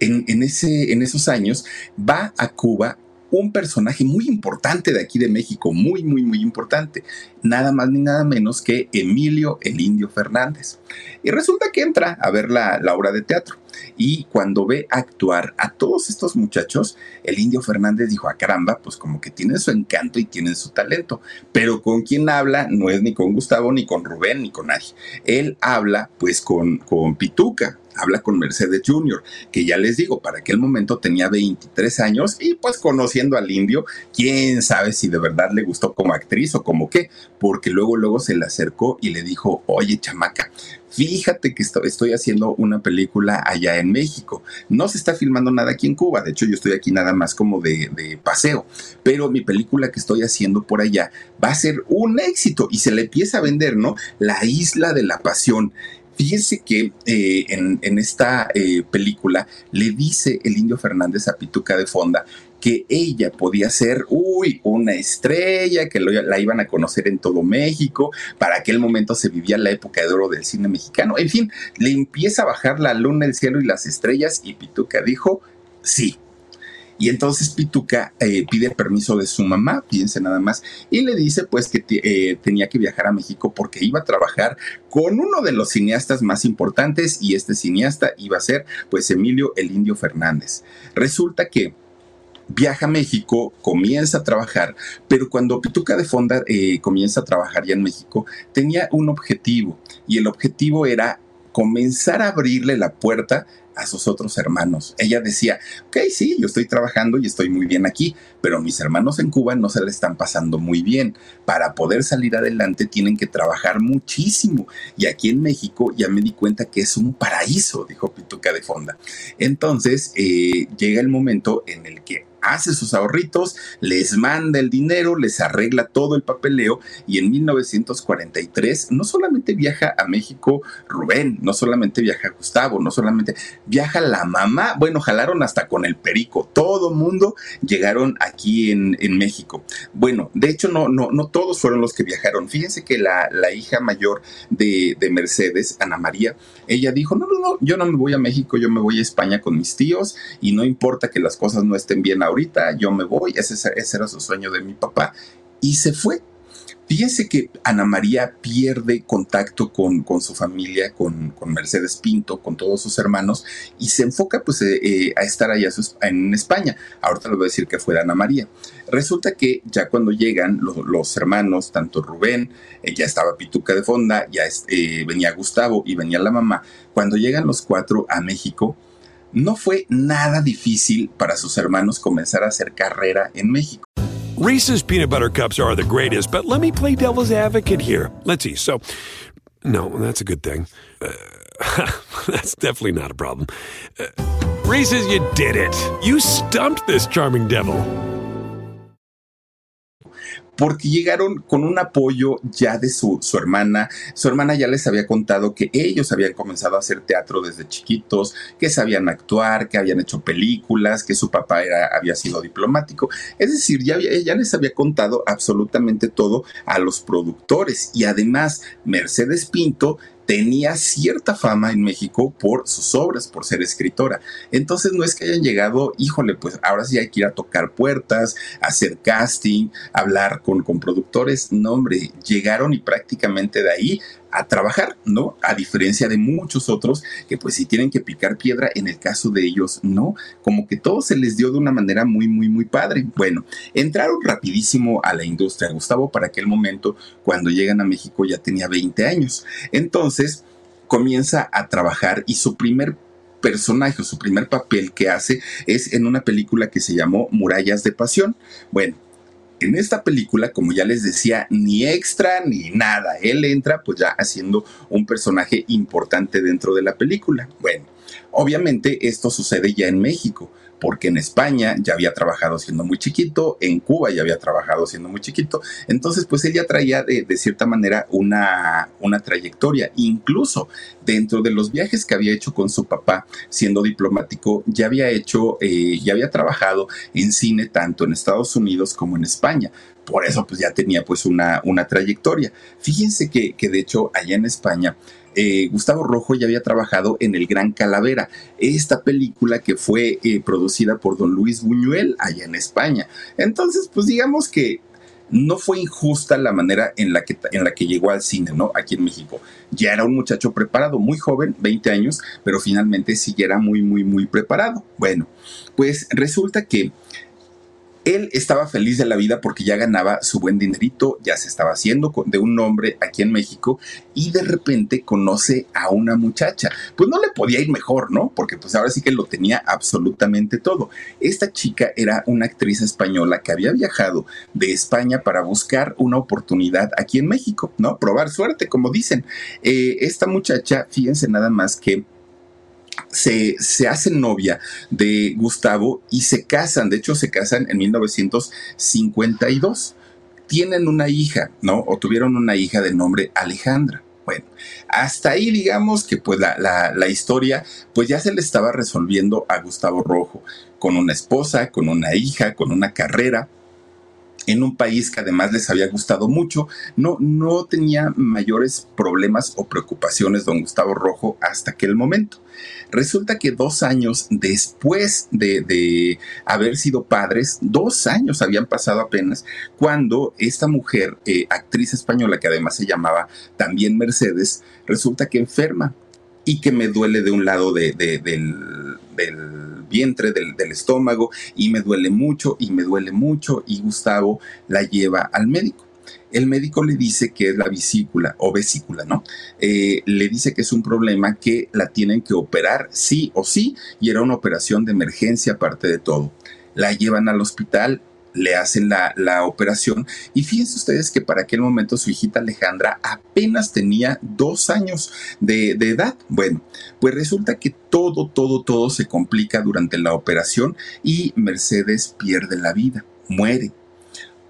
[SPEAKER 4] en, ese, en esos años va a Cuba un personaje muy importante de aquí de México, muy, muy, muy importante. Nada más ni nada menos que Emilio el Indio Fernández. Y resulta que entra a ver la, la obra de teatro. Y cuando ve actuar a todos estos muchachos, el Indio Fernández dijo, a ah, caramba, pues como que tienen su encanto y tienen su talento. Pero con quien habla no es ni con Gustavo, ni con Rubén, ni con nadie. Él habla pues con, con Pituca, habla con Mercedes Jr., que ya les digo, para aquel momento tenía 23 años y pues conociendo al indio, quién sabe si de verdad le gustó como actriz o como qué, porque luego, luego se le acercó y le dijo, oye, chamaca, fíjate que estoy haciendo una película allá en México. No se está filmando nada aquí en Cuba, de hecho yo estoy aquí nada más como de, de, paseo, pero mi película que estoy haciendo por allá va a ser un éxito y se le empieza a vender, ¿no? La isla de la pasión. Fíjense que eh, en, esta eh, película le dice el indio Fernández a Pituca de Fonda que ella podía ser, uy, una estrella, que la iban a conocer en todo México, para aquel momento se vivía la época de oro del cine mexicano, en fin, le empieza a bajar la luna, el cielo y las estrellas y Pituca dijo, sí, y entonces Pituca eh, pide permiso de su mamá, fíjense nada más, y le dice pues que eh, tenía que viajar a México porque iba a trabajar con uno de los cineastas más importantes y este cineasta iba a ser pues Emilio el Indio Fernández. Resulta que viaja a México, comienza a trabajar, pero cuando Pituca de Fonda eh, comienza a trabajar ya en México, tenía un objetivo y el objetivo era comenzar a abrirle la puerta a sus otros hermanos. Ella decía, ok, sí, yo estoy trabajando y estoy muy bien aquí, pero mis hermanos en Cuba no se le están pasando muy bien. Para poder salir adelante tienen que trabajar muchísimo. Y aquí en México ya me di cuenta que es un paraíso, dijo Pituca de Fonda. Entonces eh, llega el momento en el que hace sus ahorritos, les manda el dinero, les arregla todo el papeleo y en 1943 no solamente viaja a México Rubén, no solamente viaja Gustavo, no solamente viaja la mamá, bueno, jalaron hasta con el perico, todo mundo llegaron aquí en, México. Bueno, de hecho no, no, no todos fueron los que viajaron. Fíjense que la, hija mayor de, de Mercedes, Ana María, ella dijo, no, no, no, yo no me voy a México, yo me voy a España con mis tíos y no importa que las cosas no estén bien ahorita, yo me voy, ese, ese era su sueño de mi papá. Y se fue, Fíjense que Ana María pierde contacto con, con su familia, con, con, Mercedes Pinto, con todos sus hermanos, y se enfoca pues eh, eh, a estar allá en España. Ahorita le voy a decir que fue Ana María. Resulta que ya cuando llegan los, hermanos, tanto Rubén, eh, ya estaba Pituca de Fonda, ya venía Gustavo y venía la mamá, cuando llegan los cuatro a México, no fue nada difícil para sus hermanos comenzar a hacer carrera en México.
[SPEAKER 5] Reese's peanut butter cups are the greatest, but let me play devil's advocate here. Let's see. So, no, that's a good thing. Uh, that's definitely not a problem. Uh, Reese's, you did it. You stumped this charming devil.
[SPEAKER 4] Porque llegaron con un apoyo ya de su, su, hermana. Su hermana ya les había contado que ellos habían comenzado a hacer teatro desde chiquitos, que sabían actuar, que habían hecho películas, que su papá era, había sido diplomático. Es decir, ya, ya les había contado absolutamente todo a los productores y además Mercedes Pinto tenía cierta fama en México por sus obras, por ser escritora. Entonces no es que hayan llegado, híjole, pues ahora sí hay que ir a tocar puertas, hacer casting, hablar con, con productores. No, hombre, llegaron y prácticamente de ahí a trabajar, ¿no? A diferencia de muchos otros que pues si tienen que picar piedra, en el caso de ellos no, como que todo se les dio de una manera muy, muy, muy padre. Bueno, entraron rapidísimo a la industria. Gustavo para aquel momento, cuando llegan a México, ya tenía 20 años. Entonces, comienza a trabajar y su primer personaje su primer papel que hace es en una película que se llamó Murallas de Pasión. Bueno, en esta película, como ya les decía, ni extra ni nada. Él entra pues ya haciendo un personaje importante dentro de la película. Bueno, obviamente esto sucede ya en México porque en España ya había trabajado siendo muy chiquito, en Cuba ya había trabajado siendo muy chiquito, entonces pues él ya traía de, cierta manera una, una trayectoria, incluso dentro de los viajes que había hecho con su papá siendo diplomático, ya había hecho, eh, ya había trabajado en cine tanto en Estados Unidos como en España. Por eso pues ya tenía pues una, una trayectoria. Fíjense que, que de hecho allá en España eh, Gustavo Rojo ya había trabajado en El Gran Calavera, esta película que fue eh, producida por don Luis Buñuel allá en España. Entonces, pues digamos que no fue injusta la manera en la que, en la que llegó al cine, ¿no? Aquí en México. Ya era un muchacho preparado, muy joven, 20 años, pero finalmente sí era muy, muy, muy preparado. Bueno, pues resulta que él estaba feliz de la vida porque ya ganaba su buen dinerito, ya se estaba haciendo de un hombre aquí en México y de repente conoce a una muchacha. Pues no le podía ir mejor, ¿no? Porque pues ahora sí que lo tenía absolutamente todo. Esta chica era una actriz española que había viajado de España para buscar una oportunidad aquí en México, ¿no? Probar suerte, como dicen. Eh, esta muchacha, fíjense nada más que se, hace novia de Gustavo y se casan, de hecho se casan en 1952. Tienen una hija, ¿no? O tuvieron una hija de nombre Alejandra. Bueno, hasta ahí digamos que pues la, la, historia pues ya se le estaba resolviendo a Gustavo Rojo, con una esposa, con una hija, con una carrera, en un país que además les había gustado mucho, no, no tenía mayores problemas o preocupaciones don Gustavo Rojo hasta aquel momento. Resulta que dos años después de, haber sido padres, dos años habían pasado apenas, cuando esta mujer, eh, actriz española, que además se llamaba también Mercedes, resulta que enferma y que me duele de un lado del, vientre, del, del, estómago, y me duele mucho, y me duele mucho, y Gustavo la lleva al médico el médico le dice que es la vesícula o vesícula, ¿no? Eh, le dice que es un problema que la tienen que operar sí o sí y era una operación de emergencia aparte de todo. La llevan al hospital, le hacen la, operación y fíjense ustedes que para aquel momento su hijita Alejandra apenas tenía dos años de, de, edad. Bueno, pues resulta que todo, todo, todo se complica durante la operación y Mercedes pierde la vida, muere.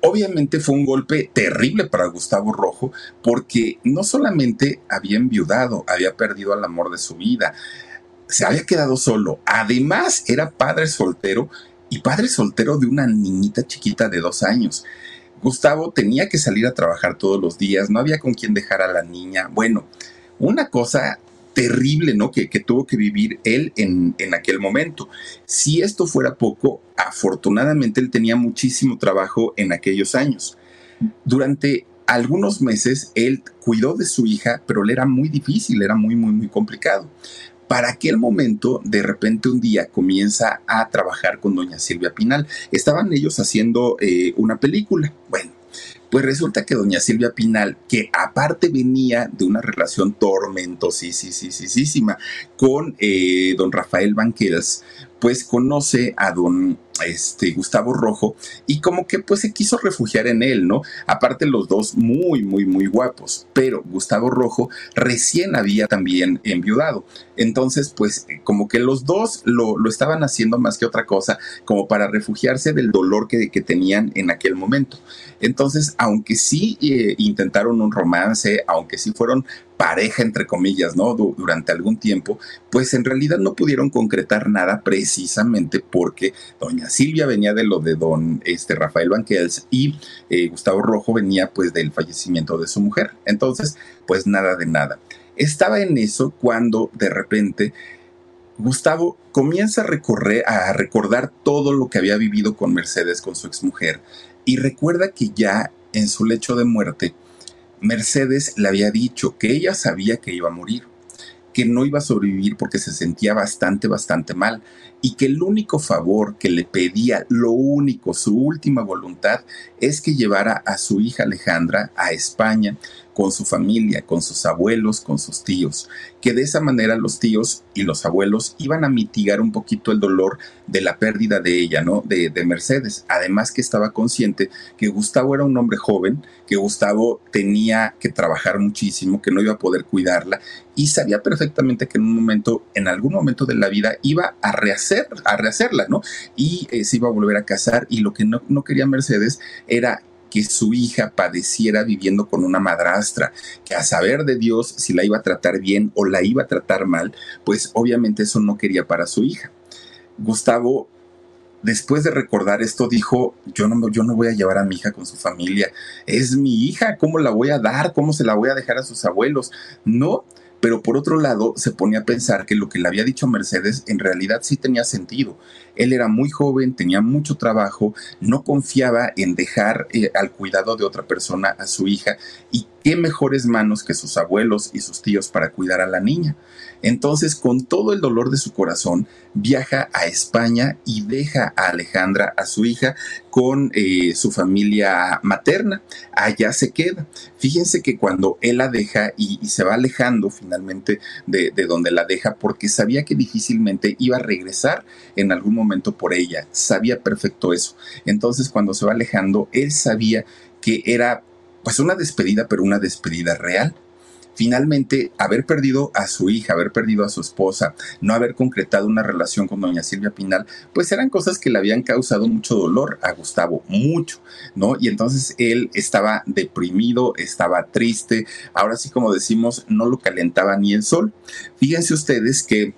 [SPEAKER 4] Obviamente fue un golpe terrible para Gustavo Rojo porque no solamente había enviudado, había perdido al amor de su vida, se había quedado solo, además era padre soltero y padre soltero de una niñita chiquita de dos años. Gustavo tenía que salir a trabajar todos los días, no había con quién dejar a la niña. Bueno, una cosa terrible, ¿no? Que, tuvo que vivir él en, en, aquel momento. Si esto fuera poco, afortunadamente él tenía muchísimo trabajo en aquellos años. Durante algunos meses él cuidó de su hija, pero le era muy difícil, era muy, muy, muy complicado. Para aquel momento, de repente un día comienza a trabajar con doña Silvia Pinal. Estaban ellos haciendo eh, una película. Bueno, pues resulta que doña Silvia Pinal, que aparte venía de una relación tormentosísima con eh, don Rafael Banquels, pues conoce a don este, Gustavo Rojo y como que pues se quiso refugiar en él, ¿no? Aparte los dos muy, muy, muy guapos, pero Gustavo Rojo recién había también enviudado. Entonces pues como que los dos lo, estaban haciendo más que otra cosa como para refugiarse del dolor que, que tenían en aquel momento. Entonces, aunque sí eh, intentaron un romance, aunque sí fueron pareja, entre comillas, ¿no? durante algún tiempo, pues en realidad no pudieron concretar nada precisamente porque doña Silvia venía de lo de don este, Rafael Banquels y eh, Gustavo Rojo venía pues del fallecimiento de su mujer. Entonces, pues nada de nada. Estaba en eso cuando de repente Gustavo comienza a, recorrer, a recordar todo lo que había vivido con Mercedes, con su exmujer, y recuerda que ya en su lecho de muerte, Mercedes le había dicho que ella sabía que iba a morir, que no iba a sobrevivir porque se sentía bastante, bastante mal y que el único favor que le pedía, lo único, su última voluntad, es que llevara a su hija Alejandra a España con su familia, con sus abuelos, con sus tíos, que de esa manera los tíos y los abuelos iban a mitigar un poquito el dolor de la pérdida de ella, ¿no? De, de, Mercedes. Además que estaba consciente que Gustavo era un hombre joven, que Gustavo tenía que trabajar muchísimo, que no iba a poder cuidarla y sabía perfectamente que en un momento, en algún momento de la vida, iba a rehacer, a rehacerla, ¿no? Y eh, se iba a volver a casar y lo que no, no quería Mercedes era que su hija padeciera viviendo con una madrastra, que a saber de Dios si la iba a tratar bien o la iba a tratar mal, pues obviamente eso no quería para su hija. Gustavo después de recordar esto, dijo, yo no, yo no voy a llevar a mi hija con su familia, es mi hija, ¿cómo la voy a dar? ¿Cómo se la voy a dejar a sus abuelos? No, pero por otro lado se ponía a pensar que lo que le había dicho Mercedes en realidad sí tenía sentido. Él era muy joven, tenía mucho trabajo, no confiaba en dejar eh, al cuidado de otra persona a su hija y qué mejores manos que sus abuelos y sus tíos para cuidar a la niña. Entonces, con todo el dolor de su corazón, viaja a España y deja a Alejandra, a su hija, con eh, su familia materna. Allá se queda. Fíjense que cuando él la deja y, se va alejando finalmente de, de donde la deja, porque sabía que difícilmente iba a regresar en algún momento por ella, sabía perfecto eso. Entonces, cuando se va alejando, él sabía que era pues una despedida, pero una despedida real finalmente haber perdido a su hija, haber perdido a su esposa, no haber concretado una relación con doña Silvia Pinal, pues eran cosas que le habían causado mucho dolor a Gustavo, mucho, ¿no? Y entonces él estaba deprimido, estaba triste, ahora sí como decimos, no lo calentaba ni el sol. Fíjense ustedes que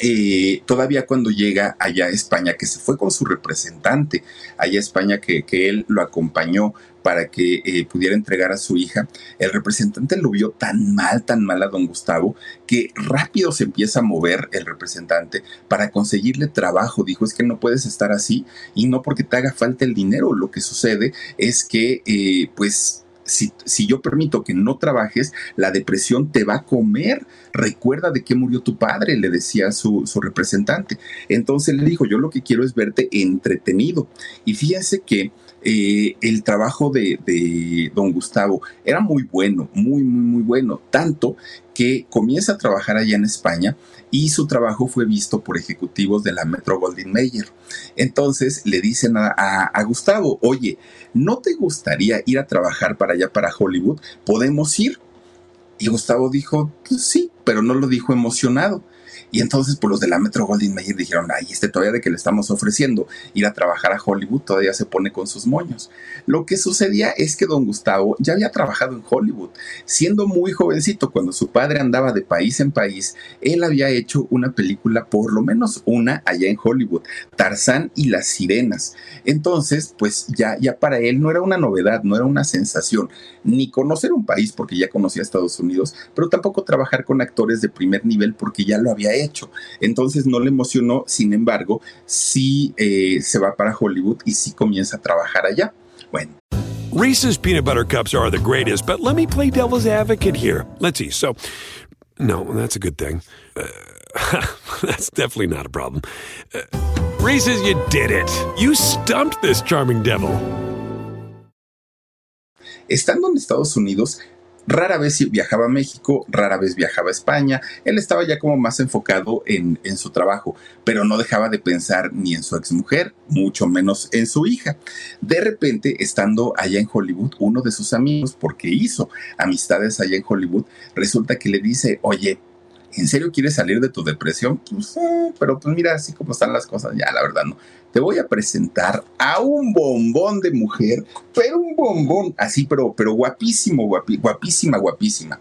[SPEAKER 4] eh, todavía cuando llega allá a España, que se fue con su representante, allá a España que, que él lo acompañó para que eh, pudiera entregar a su hija, el representante lo vio tan mal, tan mal a don Gustavo, que rápido se empieza a mover el representante para conseguirle trabajo. Dijo, es que no puedes estar así y no porque te haga falta el dinero. Lo que sucede es que, eh, pues, si, yo permito que no trabajes, la depresión te va a comer. Recuerda de qué murió tu padre, le decía su, representante. Entonces le dijo, yo lo que quiero es verte entretenido. Y fíjense que eh, el trabajo de, don Gustavo era muy bueno, muy, muy, muy bueno, tanto que comienza a trabajar allá en España y su trabajo fue visto por ejecutivos de la Metro Goldwyn Mayer. Entonces le dicen a, Gustavo, oye, ¿no te gustaría ir a trabajar para allá, para Hollywood? ¿Podemos ir? Y Gustavo dijo, pues sí, pero no lo dijo emocionado. Y entonces, pues los de la Metro Goldwyn Mayer dijeron, ay, este todavía de que le estamos ofreciendo ir a trabajar a Hollywood, todavía se pone con sus moños. Lo que sucedía es que don Gustavo ya había trabajado en Hollywood. Siendo muy jovencito, cuando su padre andaba de país en país, él había hecho una película, por lo menos una, allá en Hollywood, Tarzán y las Sirenas. Entonces, pues ya, ya para él no era una novedad, no era una sensación, ni conocer un país porque ya conocía Estados Unidos, pero tampoco trabajar con actores de primer nivel porque ya lo había hecho hecho. Entonces no le emocionó, sin embargo, sí eh, se va para Hollywood y sí comienza a trabajar allá. Bueno.
[SPEAKER 5] Reese's peanut butter cups are the greatest, but let me play devil's advocate here. Let's see. So, no, that's a good thing. Uh, that's definitely not a problem. Uh, Reese's, you did it. You stumped this charming devil.
[SPEAKER 4] Estando en Estados Unidos, Rara vez viajaba a México, rara vez viajaba a España. Él estaba ya como más enfocado en, su trabajo, pero no dejaba de pensar ni en su exmujer, mucho menos en su hija. De repente, estando allá en Hollywood, uno de sus amigos, porque hizo amistades allá en Hollywood, resulta que le dice, oye, ¿en serio quieres salir de tu depresión? Pues, eh, pero pues mira, así como están las cosas, ya la verdad no te voy a presentar a un bombón de mujer, pero un bombón así, pero, pero guapísimo, guapísima, guapísima.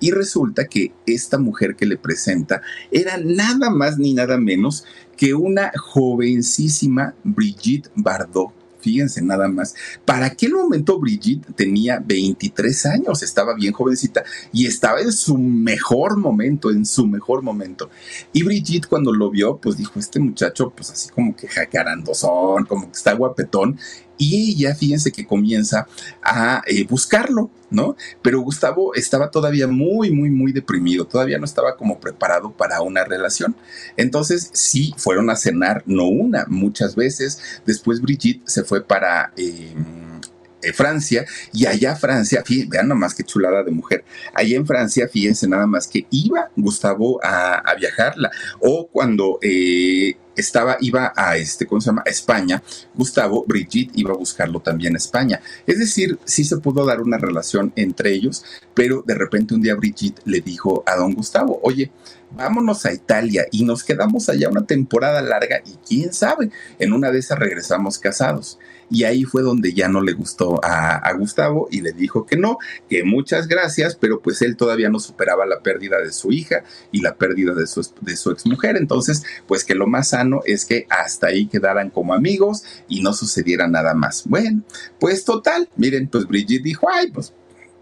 [SPEAKER 4] Y resulta que esta mujer que le presenta era nada más ni nada menos que una jovencísima Brigitte Bardot Fíjense nada más. Para aquel momento Brigitte tenía 23 años, estaba bien jovencita y estaba en su mejor momento, en su mejor momento. Y Brigitte cuando lo vio, pues dijo, este muchacho, pues así como que jacarandosón, como que está guapetón y ella, fíjense que comienza a eh, buscarlo, ¿no? Pero Gustavo estaba todavía muy, muy, muy deprimido, todavía no estaba como preparado para una relación. Entonces sí, fueron a cenar, no una, muchas veces. Después Brigitte se fue para... Em, eh, Francia y allá Francia, fíjense, vean nomás qué chulada de mujer, allá en Francia, fíjense nada más que iba Gustavo a, viajarla o cuando eh, estaba, iba a este, ¿cómo se llama? España, Gustavo, Brigitte iba a buscarlo también a España. Es decir, sí se pudo dar una relación entre ellos, pero de repente un día Brigitte le dijo a don Gustavo, oye, vámonos a Italia y nos quedamos allá una temporada larga y quién sabe, en una de esas regresamos casados. Y ahí fue donde ya no le gustó a, Gustavo y le dijo que no, que muchas gracias, pero pues él todavía no superaba la pérdida de su hija y la pérdida de su, de su exmujer, entonces pues que lo más sano es que hasta ahí quedaran como amigos y no sucediera nada más. Bueno, pues total, miren, pues Brigitte dijo, ay, pues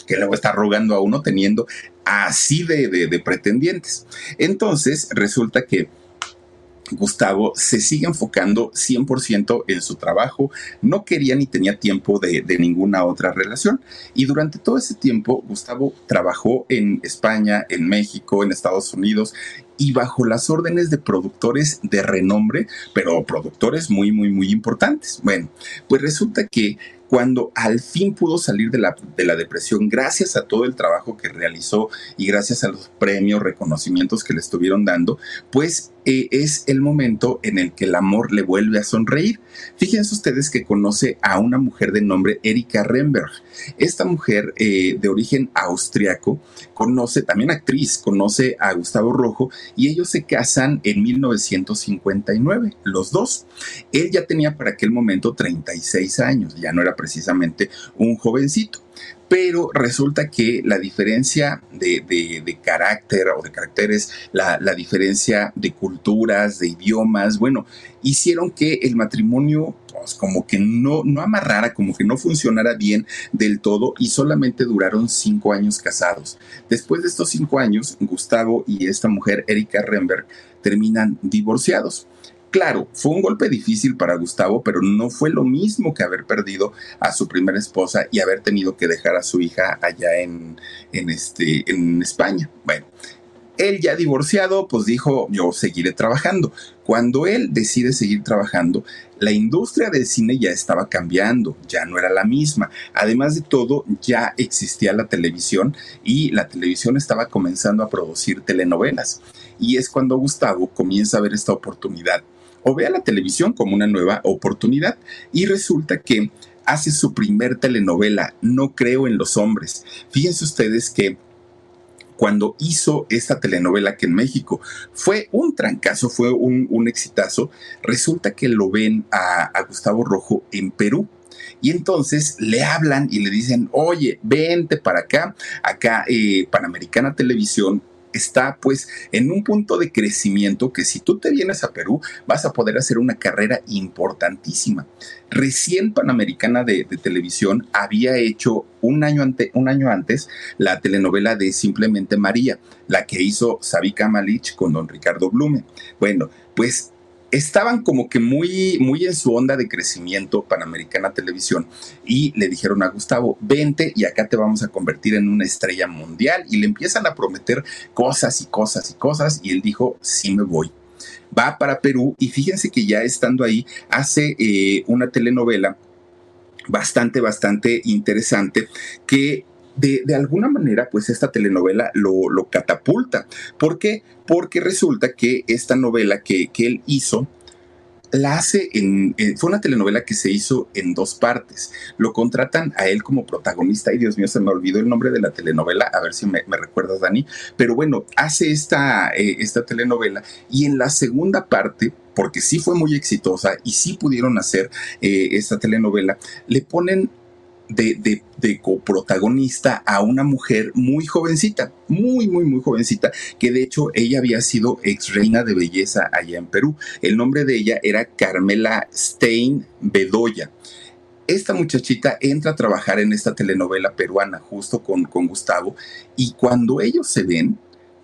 [SPEAKER 4] que luego está rogando a uno teniendo así de, de pretendientes. Entonces resulta que Gustavo se sigue enfocando 100% en su trabajo, no quería ni tenía tiempo de, ninguna otra relación. Y durante todo ese tiempo, Gustavo trabajó en España, en México, en Estados Unidos y bajo las órdenes de productores de renombre, pero productores muy, muy, muy importantes. Bueno, pues resulta que cuando al fin pudo salir de la, de la depresión gracias a todo el trabajo que realizó y gracias a los premios, reconocimientos que le estuvieron dando, pues eh, es el momento en el que el amor le vuelve a sonreír. Fíjense ustedes que conoce a una mujer de nombre Erika Remberg. Esta mujer eh, de origen austriaco conoce, también actriz, conoce a Gustavo Rojo y ellos se casan en 1959, los dos. Él ya tenía para aquel momento 36 años, ya no era precisamente un jovencito pero resulta que la diferencia de, carácter o de caracteres, la, diferencia de culturas, de idiomas, bueno, hicieron que el matrimonio como que no, no amarrara, como que no funcionara bien del todo y solamente duraron cinco años casados. Después de estos cinco años, Gustavo y esta mujer, Erika Remberg, terminan divorciados. Claro, fue un golpe difícil para Gustavo, pero no fue lo mismo que haber perdido a su primera esposa y haber tenido que dejar a su hija allá en, este, en España. Bueno, él ya divorciado, pues dijo, yo seguiré trabajando. Cuando él decide seguir trabajando, la industria del cine ya estaba cambiando, ya no era la misma. Además de todo, ya existía la televisión y la televisión estaba comenzando a producir telenovelas. Y es cuando Gustavo comienza a ver esta oportunidad o ve a la televisión como una nueva oportunidad y resulta que hace su primer telenovela, No creo en los hombres. Fíjense ustedes que cuando hizo esta telenovela que en México. Fue un trancazo, fue un, exitazo, resulta que lo ven a, Gustavo Rojo en Perú. Y entonces le hablan y le dicen, oye, vente para acá, acá eh, Panamericana Televisión está pues en un punto de crecimiento que si tú te vienes a Perú vas a poder hacer una carrera importantísima. Recién Panamericana de, Televisión había hecho un año, ante, un año antes la telenovela de Simplemente María, la que hizo Sabika Malich con don Ricardo Blume. Bueno, pues estaban como que muy, muy en su onda de crecimiento Panamericana Televisión y le dijeron a Gustavo, vente y acá te vamos a convertir en una estrella mundial y le empiezan a prometer cosas y cosas y cosas y él dijo, sí me voy. Va para Perú y fíjense que ya estando ahí hace eh, una telenovela bastante, bastante interesante que de, alguna manera, pues esta telenovela lo, lo, catapulta. ¿Por qué? Porque resulta que esta novela que, que él hizo, la hace en, fue una telenovela que se hizo en dos partes. Lo contratan a él como protagonista y Dios mío, se me olvidó el nombre de la telenovela, a ver si me, recuerdas, Dani. Pero bueno, hace esta, eh, esta telenovela y en la segunda parte, porque sí fue muy exitosa y sí pudieron hacer eh, esta telenovela, le ponen de, de, coprotagonista a una mujer muy jovencita, muy, muy, muy jovencita, que de hecho ella había sido ex reina de belleza allá en Perú. El nombre de ella era Carmela Stein Bedoya esta muchachita entra a trabajar en esta telenovela peruana justo con, con Gustavo y cuando ellos se ven,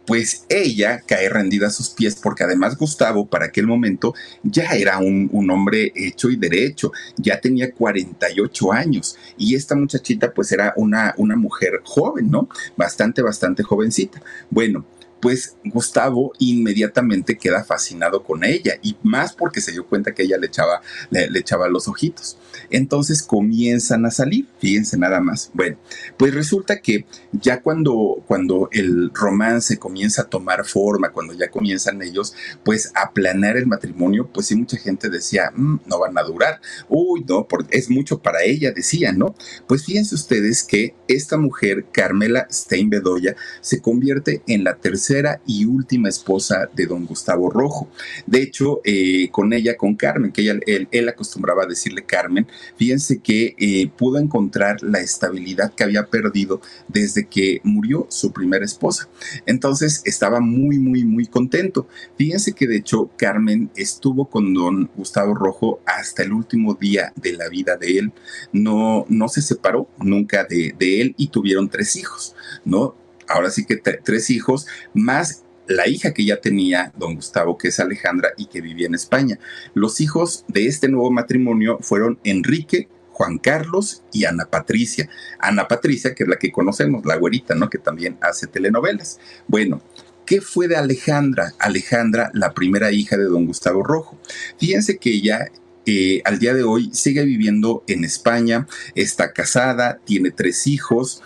[SPEAKER 4] pues ella cae rendida a sus pies porque además Gustavo para aquel momento ya era un, hombre hecho y derecho, ya tenía 48 años y esta muchachita pues era una, una mujer joven, ¿no? Bastante, bastante jovencita. Bueno, pues Gustavo inmediatamente queda fascinado con ella y más porque se dio cuenta que ella le echaba, le, echaba los ojitos. Entonces comienzan a salir, fíjense nada más. Bueno, pues resulta que ya cuando, cuando el romance comienza a tomar forma, cuando ya comienzan ellos pues a planear el matrimonio, pues sí mucha gente decía, mm, no van a durar, uy, no, es mucho para ella, decía, ¿no? Pues fíjense ustedes que esta mujer, Carmela Steinbedoya, se convierte en la tercera y última esposa de don Gustavo Rojo. De hecho, eh, con ella, con Carmen, que ella, él, acostumbraba a decirle Carmen, fíjense que eh, pudo encontrar la estabilidad que había perdido desde que murió su primera esposa. Entonces estaba muy, muy, muy contento. Fíjense que de hecho Carmen estuvo con don Gustavo Rojo hasta el último día de la vida de él. No, no se separó nunca de él y tuvieron tres hijos, ¿no? Ahora sí que tres hijos, más la hija que ya tenía don Gustavo, que es Alejandra y que vivía en España. Los hijos de este nuevo matrimonio fueron Enrique, Juan Carlos y Ana Patricia. Ana Patricia, que es la que conocemos, la güerita, ¿no? Que también hace telenovelas. Bueno, ¿Qué fue de Alejandra? Alejandra, la primera hija de don Gustavo Rojo. Fíjense que ella eh, al día de hoy sigue viviendo en España, está casada, tiene tres hijos,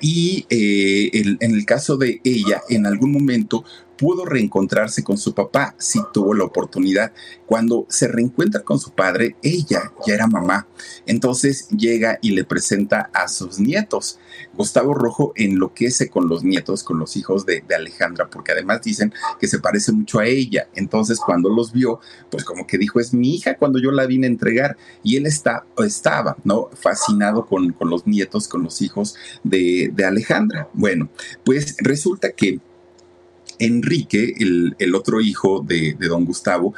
[SPEAKER 4] y eh, en el caso de ella, en algún momento pudo reencontrarse con su papá, si tuvo la oportunidad. Cuando se reencuentra con su padre, ella ya era mamá. Entonces llega y le presenta a sus nietos. Gustavo Rojo enloquece con los nietos, con los hijos de, Alejandra, porque además dicen que se parece mucho a ella. Entonces cuando los vio, pues como que dijo, es mi hija cuando yo la vine a entregar. Y él está, estaba, ¿no? Fascinado con, con los nietos, con los hijos de, de Alejandra. Bueno, pues resulta que Enrique, el, otro hijo de, don Gustavo,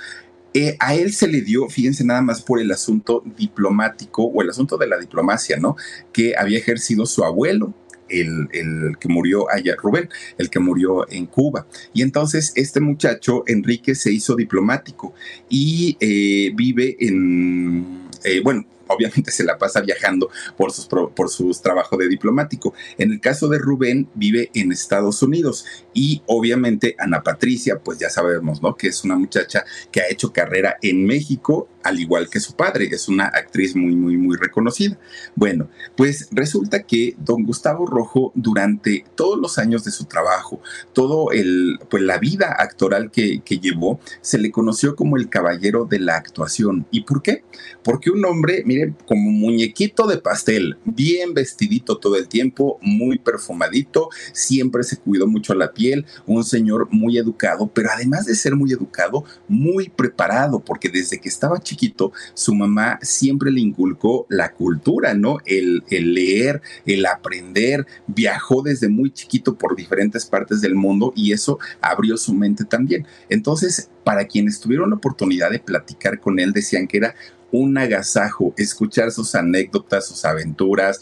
[SPEAKER 4] eh, a él se le dio, fíjense nada más por el asunto diplomático o el asunto de la diplomacia, ¿no? Que había ejercido su abuelo. El, que murió allá, Rubén, el que murió en Cuba. Y entonces este muchacho, Enrique, se hizo diplomático y eh, vive en, eh, bueno, obviamente se la pasa viajando por sus, por sus trabajos de diplomático. En el caso de Rubén, vive en Estados Unidos y obviamente Ana Patricia, pues ya sabemos, ¿no? Que es una muchacha que ha hecho carrera en México, al igual que su padre, es una actriz muy, muy, muy reconocida. Bueno, pues resulta que don Gustavo Rojo, durante todos los años de su trabajo, todo el, pues la vida actoral que, que llevó, se le conoció como el caballero de la actuación. ¿Y por qué? Porque un hombre, como muñequito de pastel, bien vestidito todo el tiempo, muy perfumadito, siempre se cuidó mucho la piel, un señor muy educado, pero además de ser muy educado, muy preparado, porque desde que estaba chiquito, su mamá siempre le inculcó la cultura, ¿no? El, leer, el aprender, viajó desde muy chiquito por diferentes partes del mundo y eso abrió su mente también. Entonces, para quienes tuvieron la oportunidad de platicar con él, decían que era un agasajo escuchar sus anécdotas, sus aventuras,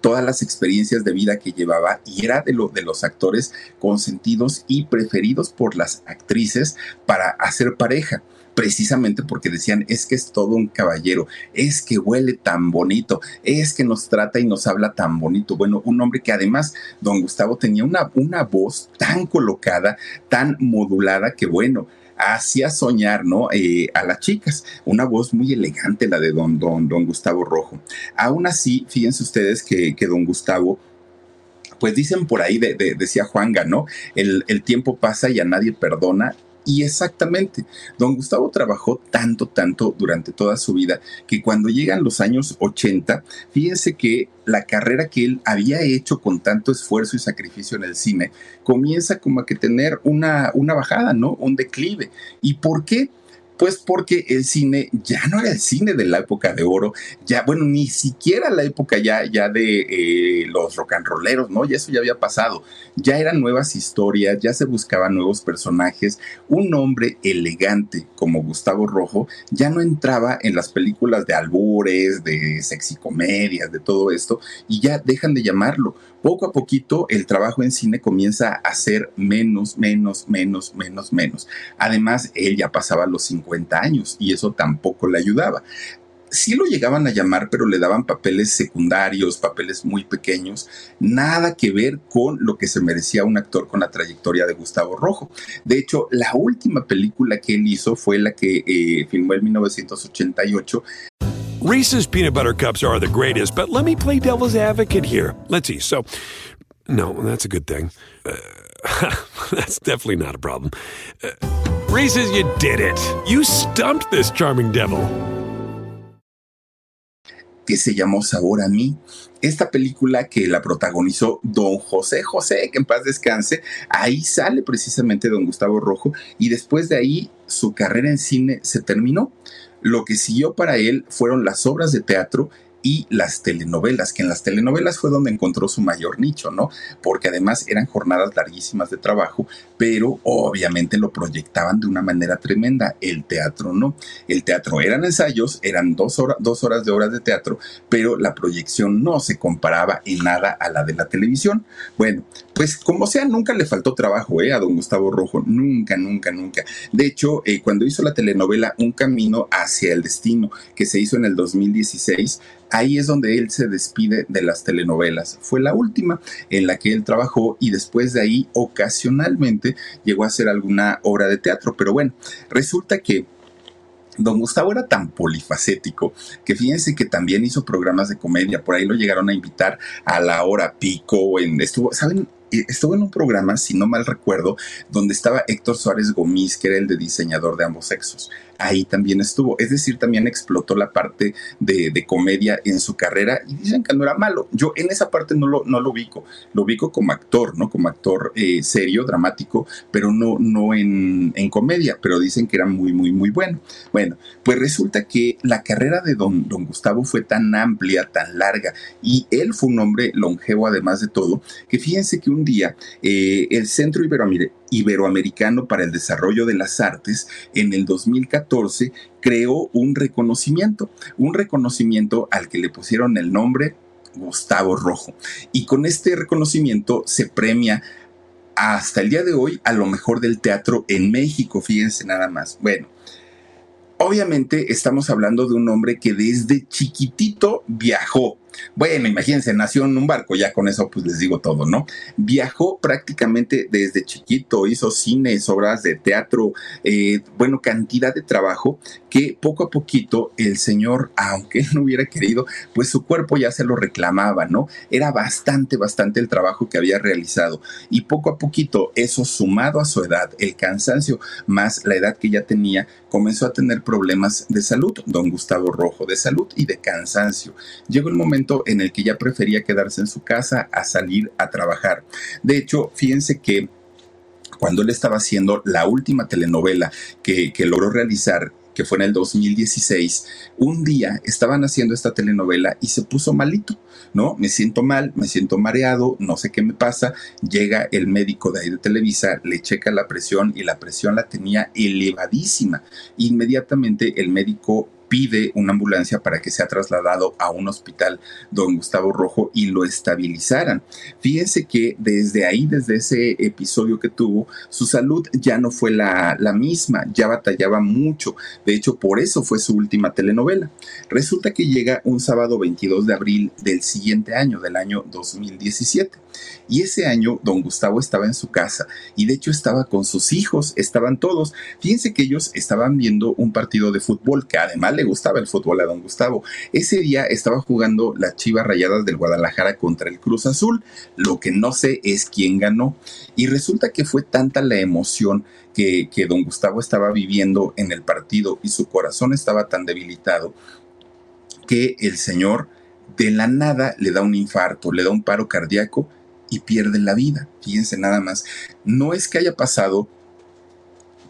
[SPEAKER 4] todas las experiencias de vida que llevaba y era de, lo, de los actores consentidos y preferidos por las actrices para hacer pareja precisamente porque decían, es que es todo un caballero, es que huele tan bonito, es que nos trata y nos habla tan bonito. Bueno, un hombre que además, don Gustavo tenía una, una voz tan colocada, tan modulada, que bueno, hacía soñar, ¿no? Eh, a las chicas. Una voz muy elegante la de don, don, don Gustavo Rojo. Aún así, fíjense ustedes que, que don Gustavo pues dicen por ahí, decía Juanga, ¿no? El, el, tiempo pasa y a nadie perdona y exactamente, don Gustavo trabajó tanto, tanto durante toda su vida que cuando llegan los años 80, fíjense que la carrera que él había hecho con tanto esfuerzo y sacrificio en el cine comienza como a que tener una, una bajada, ¿no? Un declive. ¿Y por qué? Pues porque el cine ya no era el cine de la época de oro, ya, bueno, ni siquiera la época ya, ya de eh, los rock and rolleros, ¿no? Y eso ya había pasado. Ya eran nuevas historias, ya se buscaban nuevos personajes. Un hombre elegante como Gustavo Rojo ya no entraba en las películas de albures, de sexicomedias, de todo esto, y ya dejan de llamarlo poco a poquito el trabajo en cine comienza a ser menos, menos, menos, menos, menos. Además, él ya pasaba los 50 años y eso tampoco le ayudaba. Sí lo llegaban a llamar, pero le daban papeles secundarios, papeles muy pequeños, nada que ver con lo que se merecía un actor con la trayectoria de Gustavo Rojo. De hecho, la última película que él hizo fue la que eh, filmó en 1988
[SPEAKER 5] Reese's peanut butter cups are the greatest, but let me play devil's advocate here. Let's see. So, no, that's a good thing. Uh, that's definitely not a problem. Uh, Reese's, you did it. You stumped this charming devil.
[SPEAKER 4] que se llamó Sabor a mí. Esta película que la protagonizó don José José, que en paz descanse, ahí sale precisamente don Gustavo Rojo y después de ahí su carrera en cine se terminó. Lo que siguió para él fueron las obras de teatro y las telenovelas, que en las telenovelas fue donde encontró su mayor nicho, ¿no? Porque además eran jornadas larguísimas de trabajo, pero obviamente lo proyectaban de una manera tremenda. El teatro no. El teatro eran ensayos, eran dos, horas, dos horas de horas de teatro, pero la proyección no se comparaba en nada a la de la televisión. Bueno, pues como sea, nunca le faltó trabajo ¿eh? a don Gustavo Rojo, nunca, nunca, nunca. De hecho, eh, cuando hizo la telenovela Un Camino hacia el Destino, que se hizo en el 2016, ahí es donde él se despide de las telenovelas. Fue la última en la que él trabajó y después de ahí ocasionalmente llegó a hacer alguna obra de teatro. Pero bueno, resulta que Don Gustavo era tan polifacético que fíjense que también hizo programas de comedia, por ahí lo llegaron a invitar a la hora pico, en, estuvo, ¿saben? Estuvo en un programa, si no mal recuerdo, donde estaba Héctor Suárez Gómez, que era el de diseñador de ambos sexos. Ahí también estuvo. Es decir, también explotó la parte de, comedia en su carrera y dicen que no era malo. Yo en esa parte no lo, no lo ubico. Lo ubico como actor, ¿no? Como actor eh, serio, dramático, pero no, no en, en, comedia. Pero dicen que era muy, muy, muy bueno. Bueno, pues resulta que la carrera de don, don Gustavo fue tan amplia, tan larga y él fue un hombre longevo además de todo, que fíjense que un día eh, el Centro Iberoamericano para el Desarrollo de las Artes en el 2014 creó un reconocimiento, un reconocimiento al que le pusieron el nombre Gustavo Rojo. Y con este reconocimiento se premia hasta el día de hoy a lo mejor del teatro en México, fíjense nada más. Bueno, obviamente estamos hablando de un hombre que desde chiquitito viajó bueno, imagínense, nació en un barco, ya con eso pues les digo todo, ¿no? Viajó prácticamente desde chiquito, hizo cines, obras de teatro, eh, bueno, cantidad de trabajo que poco a poquito el señor, aunque no hubiera querido, pues su cuerpo ya se lo reclamaba, ¿no? Era bastante, bastante el trabajo que había realizado y poco a poquito eso sumado a su edad, el cansancio más la edad que ya tenía, comenzó a tener problemas de salud, don Gustavo Rojo, de salud y de cansancio. Llegó el momento en el que ya prefería quedarse en su casa a salir a trabajar. De hecho, fíjense que cuando él estaba haciendo la última telenovela que, que logró realizar, que fue en el 2016, un día estaban haciendo esta telenovela y se puso malito, ¿no? Me siento mal, me siento mareado, no sé qué me pasa. Llega el médico de ahí de Televisa, le checa la presión y la presión la tenía elevadísima. Inmediatamente el médico pide una ambulancia para que sea trasladado a un hospital don Gustavo Rojo y lo estabilizaran. Fíjense que desde ahí, desde ese episodio que tuvo, su salud ya no fue la, la misma, ya batallaba mucho. De hecho, por eso fue su última telenovela. Resulta que llega un sábado 22 de abril del siguiente año, del año 2017. Y ese año don Gustavo estaba en su casa y de hecho estaba con sus hijos, estaban todos. Fíjense que ellos estaban viendo un partido de fútbol que además le gustaba el fútbol a don Gustavo. Ese día estaba jugando las Chivas Rayadas del Guadalajara contra el Cruz Azul. Lo que no sé es quién ganó. Y resulta que fue tanta la emoción que, que don Gustavo estaba viviendo en el partido y su corazón estaba tan debilitado que el señor de la nada le da un infarto, le da un paro cardíaco y pierde la vida. Fíjense nada más. No es que haya pasado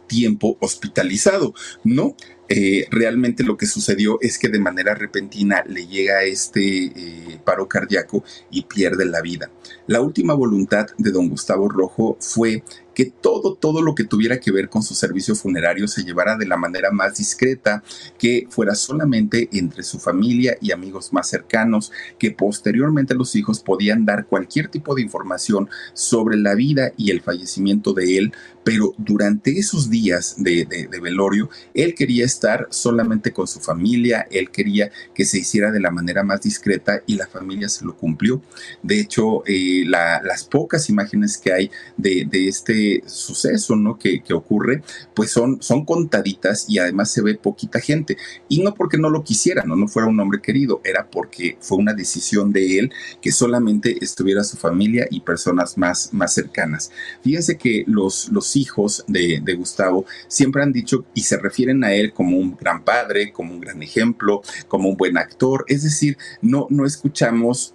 [SPEAKER 4] tiempo hospitalizado, no. Eh, realmente lo que sucedió es que de manera repentina le llega este eh, paro cardíaco y pierde la vida. La última voluntad de don Gustavo Rojo fue que todo, todo lo que tuviera que ver con su servicio funerario se llevara de la manera más discreta, que fuera solamente entre su familia y amigos más cercanos, que posteriormente los hijos podían dar cualquier tipo de información sobre la vida y el fallecimiento de él, pero durante esos días de, velorio, él quería estar solamente con su familia, él quería que se hiciera de la manera más discreta y la familia se lo cumplió. De hecho, eh, las pocas imágenes que hay de, de este suceso, ¿no? Que, que ocurre, pues son, son contaditas y además se ve poquita gente. Y no porque no lo quisiera, ¿no? No fuera un hombre querido, era porque fue una decisión de él que solamente estuviera su familia y personas más, más cercanas. Fíjense que los, los hijos de, Gustavo siempre han dicho y se refieren a él como un gran padre, como un gran ejemplo, como un buen actor. Es decir, no, no escuchamos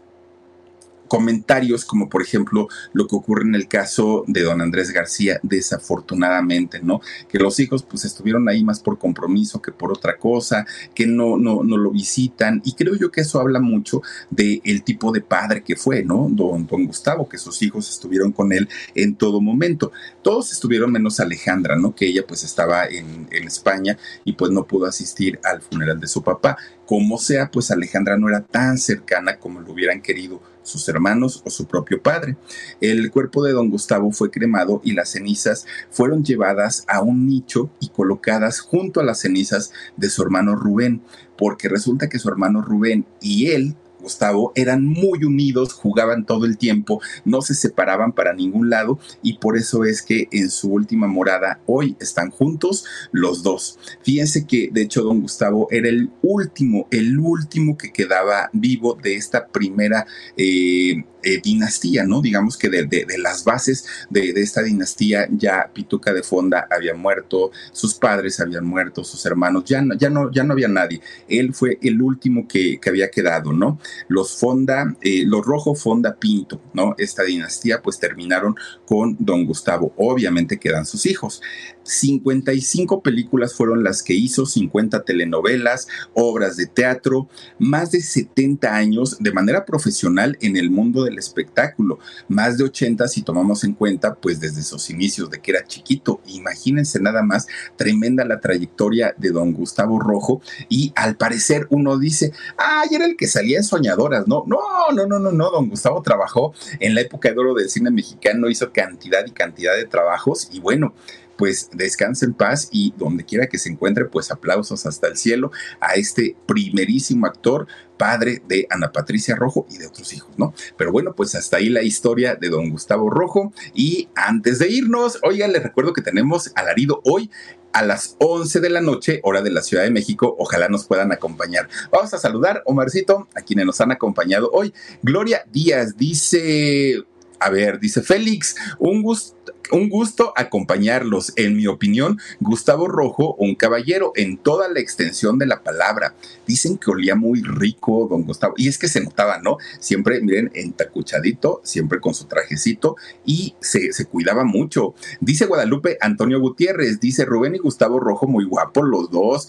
[SPEAKER 4] comentarios como por ejemplo lo que ocurre en el caso de don Andrés García, desafortunadamente, ¿no? Que los hijos pues estuvieron ahí más por compromiso que por otra cosa, que no, no, no lo visitan y creo yo que eso habla mucho del el tipo de padre que fue, ¿no? Don, don Gustavo, que sus hijos estuvieron con él en todo momento. Todos estuvieron menos Alejandra, ¿no? Que ella pues estaba en, en España y pues no pudo asistir al funeral de su papá. Como sea, pues Alejandra no era tan cercana como lo hubieran querido sus hermanos o su propio padre. El cuerpo de don Gustavo fue cremado y las cenizas fueron llevadas a un nicho y colocadas junto a las cenizas de su hermano Rubén, porque resulta que su hermano Rubén y él Gustavo eran muy unidos, jugaban todo el tiempo, no se separaban para ningún lado y por eso es que en su última morada hoy están juntos los dos. Fíjense que de hecho don Gustavo era el último, el último que quedaba vivo de esta primera eh, eh, dinastía, ¿no? Digamos que de, de, las bases de, de, esta dinastía ya Pituca de Fonda había muerto, sus padres habían muerto, sus hermanos, ya no, ya no, ya no había nadie. Él fue el último que, que había quedado, ¿no? Los Fonda, eh, los Rojo Fonda Pinto, ¿no? Esta dinastía pues terminaron con don Gustavo. Obviamente quedan sus hijos. 55 películas fueron las que hizo, 50 telenovelas, obras de teatro, más de 70 años de manera profesional en el mundo del espectáculo, más de 80 si tomamos en cuenta pues desde sus inicios de que era chiquito. Imagínense nada más tremenda la trayectoria de don Gustavo Rojo. Y al parecer uno dice, ah, era el que salía en Soñadoras, no, no, no, no, no, no, don Gustavo trabajó en la época de oro del cine mexicano, hizo cantidad y cantidad de trabajos. Y bueno, pues descanse en paz y donde quiera que se encuentre, pues aplausos hasta el cielo a este primerísimo actor, padre de Ana Patricia Rojo y de otros hijos, ¿no? Pero bueno, pues hasta ahí la historia de don Gustavo Rojo. Y antes de irnos, oigan, les recuerdo que tenemos alarido hoy a las 11 de la noche, hora de la Ciudad de México. Ojalá nos puedan acompañar. Vamos a saludar, Omarcito, a quienes nos han acompañado hoy. Gloria Díaz dice, a ver, dice Félix, un gusto un gusto acompañarlos. En mi opinión, Gustavo Rojo, un caballero en toda la extensión de la palabra. Dicen que olía muy rico, don Gustavo. Y es que se notaba, ¿no? Siempre, miren, entacuchadito, siempre con su trajecito y se, cuidaba mucho. Dice Guadalupe Antonio Gutiérrez, dice Rubén y Gustavo Rojo, muy guapos los dos.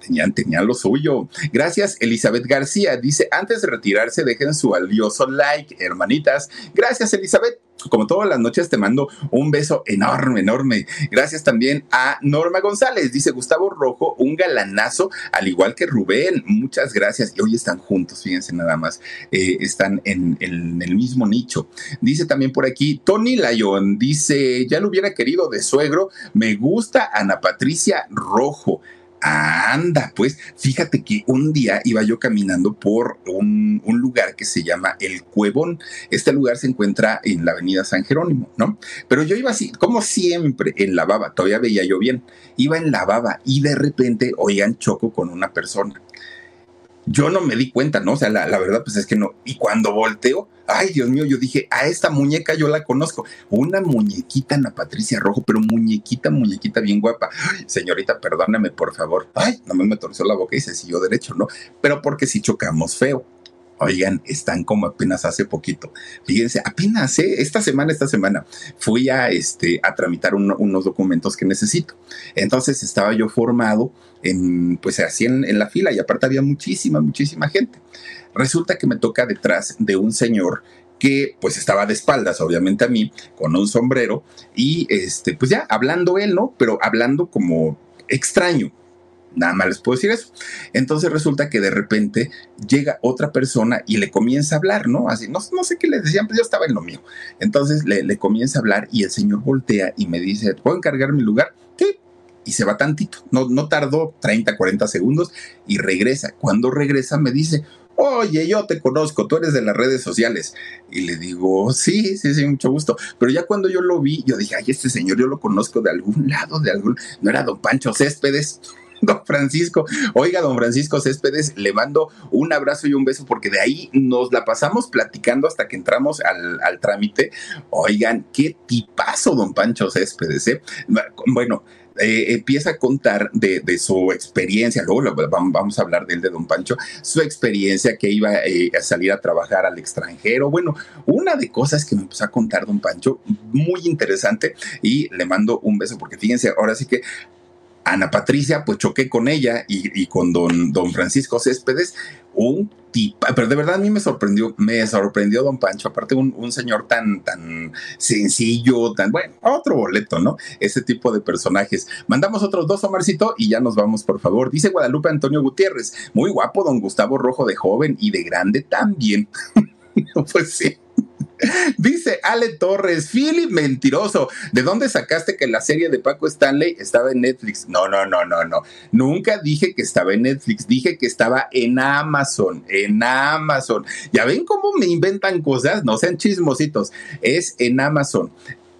[SPEAKER 4] tenían, tenían lo suyo. Gracias, Elizabeth García. Dice, antes de retirarse, dejen su valioso like, hermanitas. Gracias, Elizabeth como todas las noches te mando un beso enorme, enorme. Gracias también a Norma González. Dice Gustavo Rojo, un galanazo, al igual que Rubén. Muchas gracias. Y hoy están juntos, fíjense nada más. Eh, están en, en, el mismo nicho. Dice también por aquí Tony Lyon. Dice, ya lo hubiera querido de suegro. Me gusta Ana Patricia Rojo. Anda, pues fíjate que un día iba yo caminando por un, un, lugar que se llama El Cuevón. Este lugar se encuentra en la avenida San Jerónimo, ¿no? Pero yo iba así, como siempre, en la baba, todavía veía yo bien. Iba en la baba y de repente, oigan, choco con una persona yo no me di cuenta, ¿no? O sea, la, la, verdad, pues es que no. Y cuando volteo, ay, Dios mío, yo dije, a esta muñeca yo la conozco. Una muñequita, Ana Patricia Rojo, pero muñequita, muñequita bien guapa. Señorita, perdóname, por favor. Ay, nomás me torció la boca y se siguió derecho, ¿no? Pero porque si chocamos feo. Oigan, están como apenas hace poquito. Fíjense, apenas, ¿eh? esta semana, esta semana, fui a, este, a tramitar un, unos documentos que necesito. Entonces estaba yo formado en, pues así en, en la fila y aparte había muchísima, muchísima gente. Resulta que me toca detrás de un señor que pues estaba de espaldas, obviamente a mí, con un sombrero y este, pues ya hablando él, ¿no? Pero hablando como extraño, Nada más les puedo decir eso. Entonces resulta que de repente llega otra persona y le comienza a hablar, ¿no? Así, no, no sé qué le decían, pero yo estaba en lo mío. Entonces le, le comienza a hablar y el señor voltea y me dice, ¿puedo encargar mi lugar? Sí. Y se va tantito. No, no tardó 30, 40 segundos y regresa. Cuando regresa me dice, oye, yo te conozco, tú eres de las redes sociales. Y le digo, sí, sí, sí, mucho gusto. Pero ya cuando yo lo vi, yo dije, ay, este señor yo lo conozco de algún lado, de algún, no era don Pancho Céspedes. Don Francisco, oiga, don Francisco Céspedes, le mando un abrazo y un beso porque de ahí nos la pasamos platicando hasta que entramos al, trámite. Oigan, qué tipazo, don Pancho Céspedes, ¿eh? Bueno, eh, empieza a contar de, su experiencia, luego vamos a hablar de él, de Don Pancho, su experiencia que iba eh, a salir a trabajar al extranjero. Bueno, una de cosas que me empezó a contar Don Pancho, muy interesante, y le mando un beso porque fíjense, ahora sí que Ana Patricia, pues choqué con ella y, con don, don Francisco Céspedes, un tipo, pero de verdad a mí me sorprendió, me sorprendió don Pancho, aparte un, un señor tan, tan sencillo, tan, bueno, otro boleto, ¿no? Ese tipo de personajes. Mandamos otros dos, Omarcito, y ya nos vamos, por favor. Dice Guadalupe Antonio Gutiérrez, muy guapo don Gustavo Rojo de joven y de grande también. pues sí. Dice Ale Torres, Philip, mentiroso. ¿De dónde sacaste que la serie de Paco Stanley estaba en Netflix? No, no, no, no, no. Nunca dije que estaba en Netflix. Dije que estaba en Amazon. En Amazon. Ya ven cómo me inventan cosas. No sean chismositos. Es en Amazon.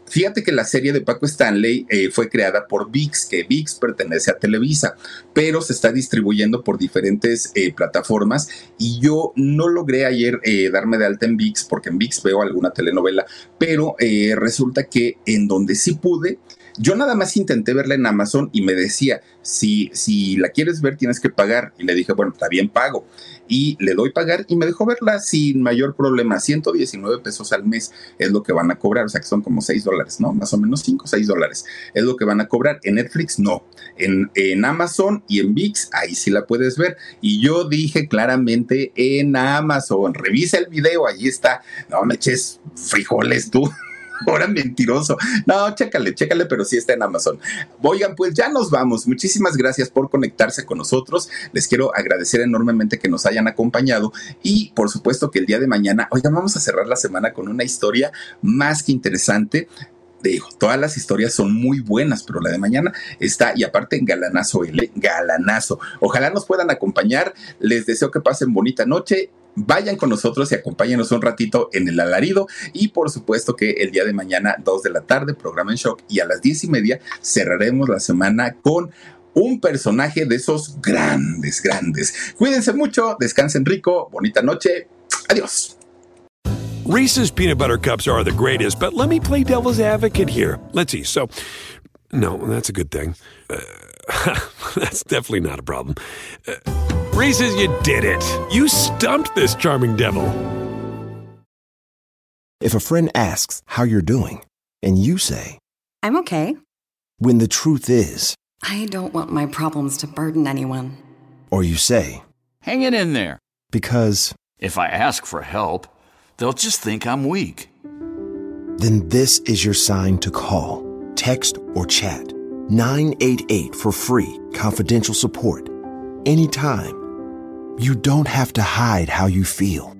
[SPEAKER 4] Fíjate que la serie de Paco Stanley eh, fue creada por VIX, que VIX pertenece a Televisa, pero se está distribuyendo por diferentes eh, plataformas y yo no logré ayer eh, darme de alta en VIX porque en VIX veo alguna telenovela, pero resulta que en donde sí pude, yo nada más intenté verla en Amazon y me decía, si, si la quieres ver tienes que pagar. Y le dije, bueno, está bien, pago. Y le doy pagar y me dejó verla sin mayor problema. 119 pesos al mes es lo que van a cobrar, o sea que son como 6 dólares, ¿no? Más o menos 5, 6 dólares es lo que van a cobrar. En Netflix no. En, en Amazon y en VIX, ahí sí la puedes ver. Y yo dije claramente en Amazon, revisa el video, ahí está. No me eches frijoles tú. Ahora mentiroso. No, chécale, chécale, pero sí está en Amazon. Oigan, pues ya nos vamos. Muchísimas gracias por conectarse con nosotros. Les quiero agradecer enormemente que nos hayan acompañado y por supuesto que el día de mañana, oigan, vamos a cerrar la semana con una historia más que interesante digo, todas las historias son muy buenas, pero la de mañana está, y aparte, galanazo, L, galanazo. Ojalá nos puedan acompañar. Les deseo que pasen bonita noche vayan con nosotros y acompáñenos un ratito en el alarido y por supuesto que el día de mañana, 2 de la tarde, programa en shock y a las 10 y media cerraremos la semana con un personaje de esos grandes, grandes. Cuídense mucho, descansen rico, bonita noche, adiós.
[SPEAKER 5] Reese's peanut butter cups are the greatest, but let me play devil's advocate here. Let's see. So, no, that's a good thing. Uh, that's definitely not a problem. Uh, Reese's, you did it. You stumped this charming devil.
[SPEAKER 6] If a friend asks how you're doing, and you say,
[SPEAKER 7] I'm okay.
[SPEAKER 6] When the truth is,
[SPEAKER 7] I don't want my problems to burden anyone.
[SPEAKER 6] Or you say,
[SPEAKER 8] Hang it in there.
[SPEAKER 6] Because
[SPEAKER 8] if I ask for help, they'll just think I'm weak.
[SPEAKER 6] Then this is your sign to call, text, or chat 988 for free, confidential support. Anytime you don't have to hide how you feel.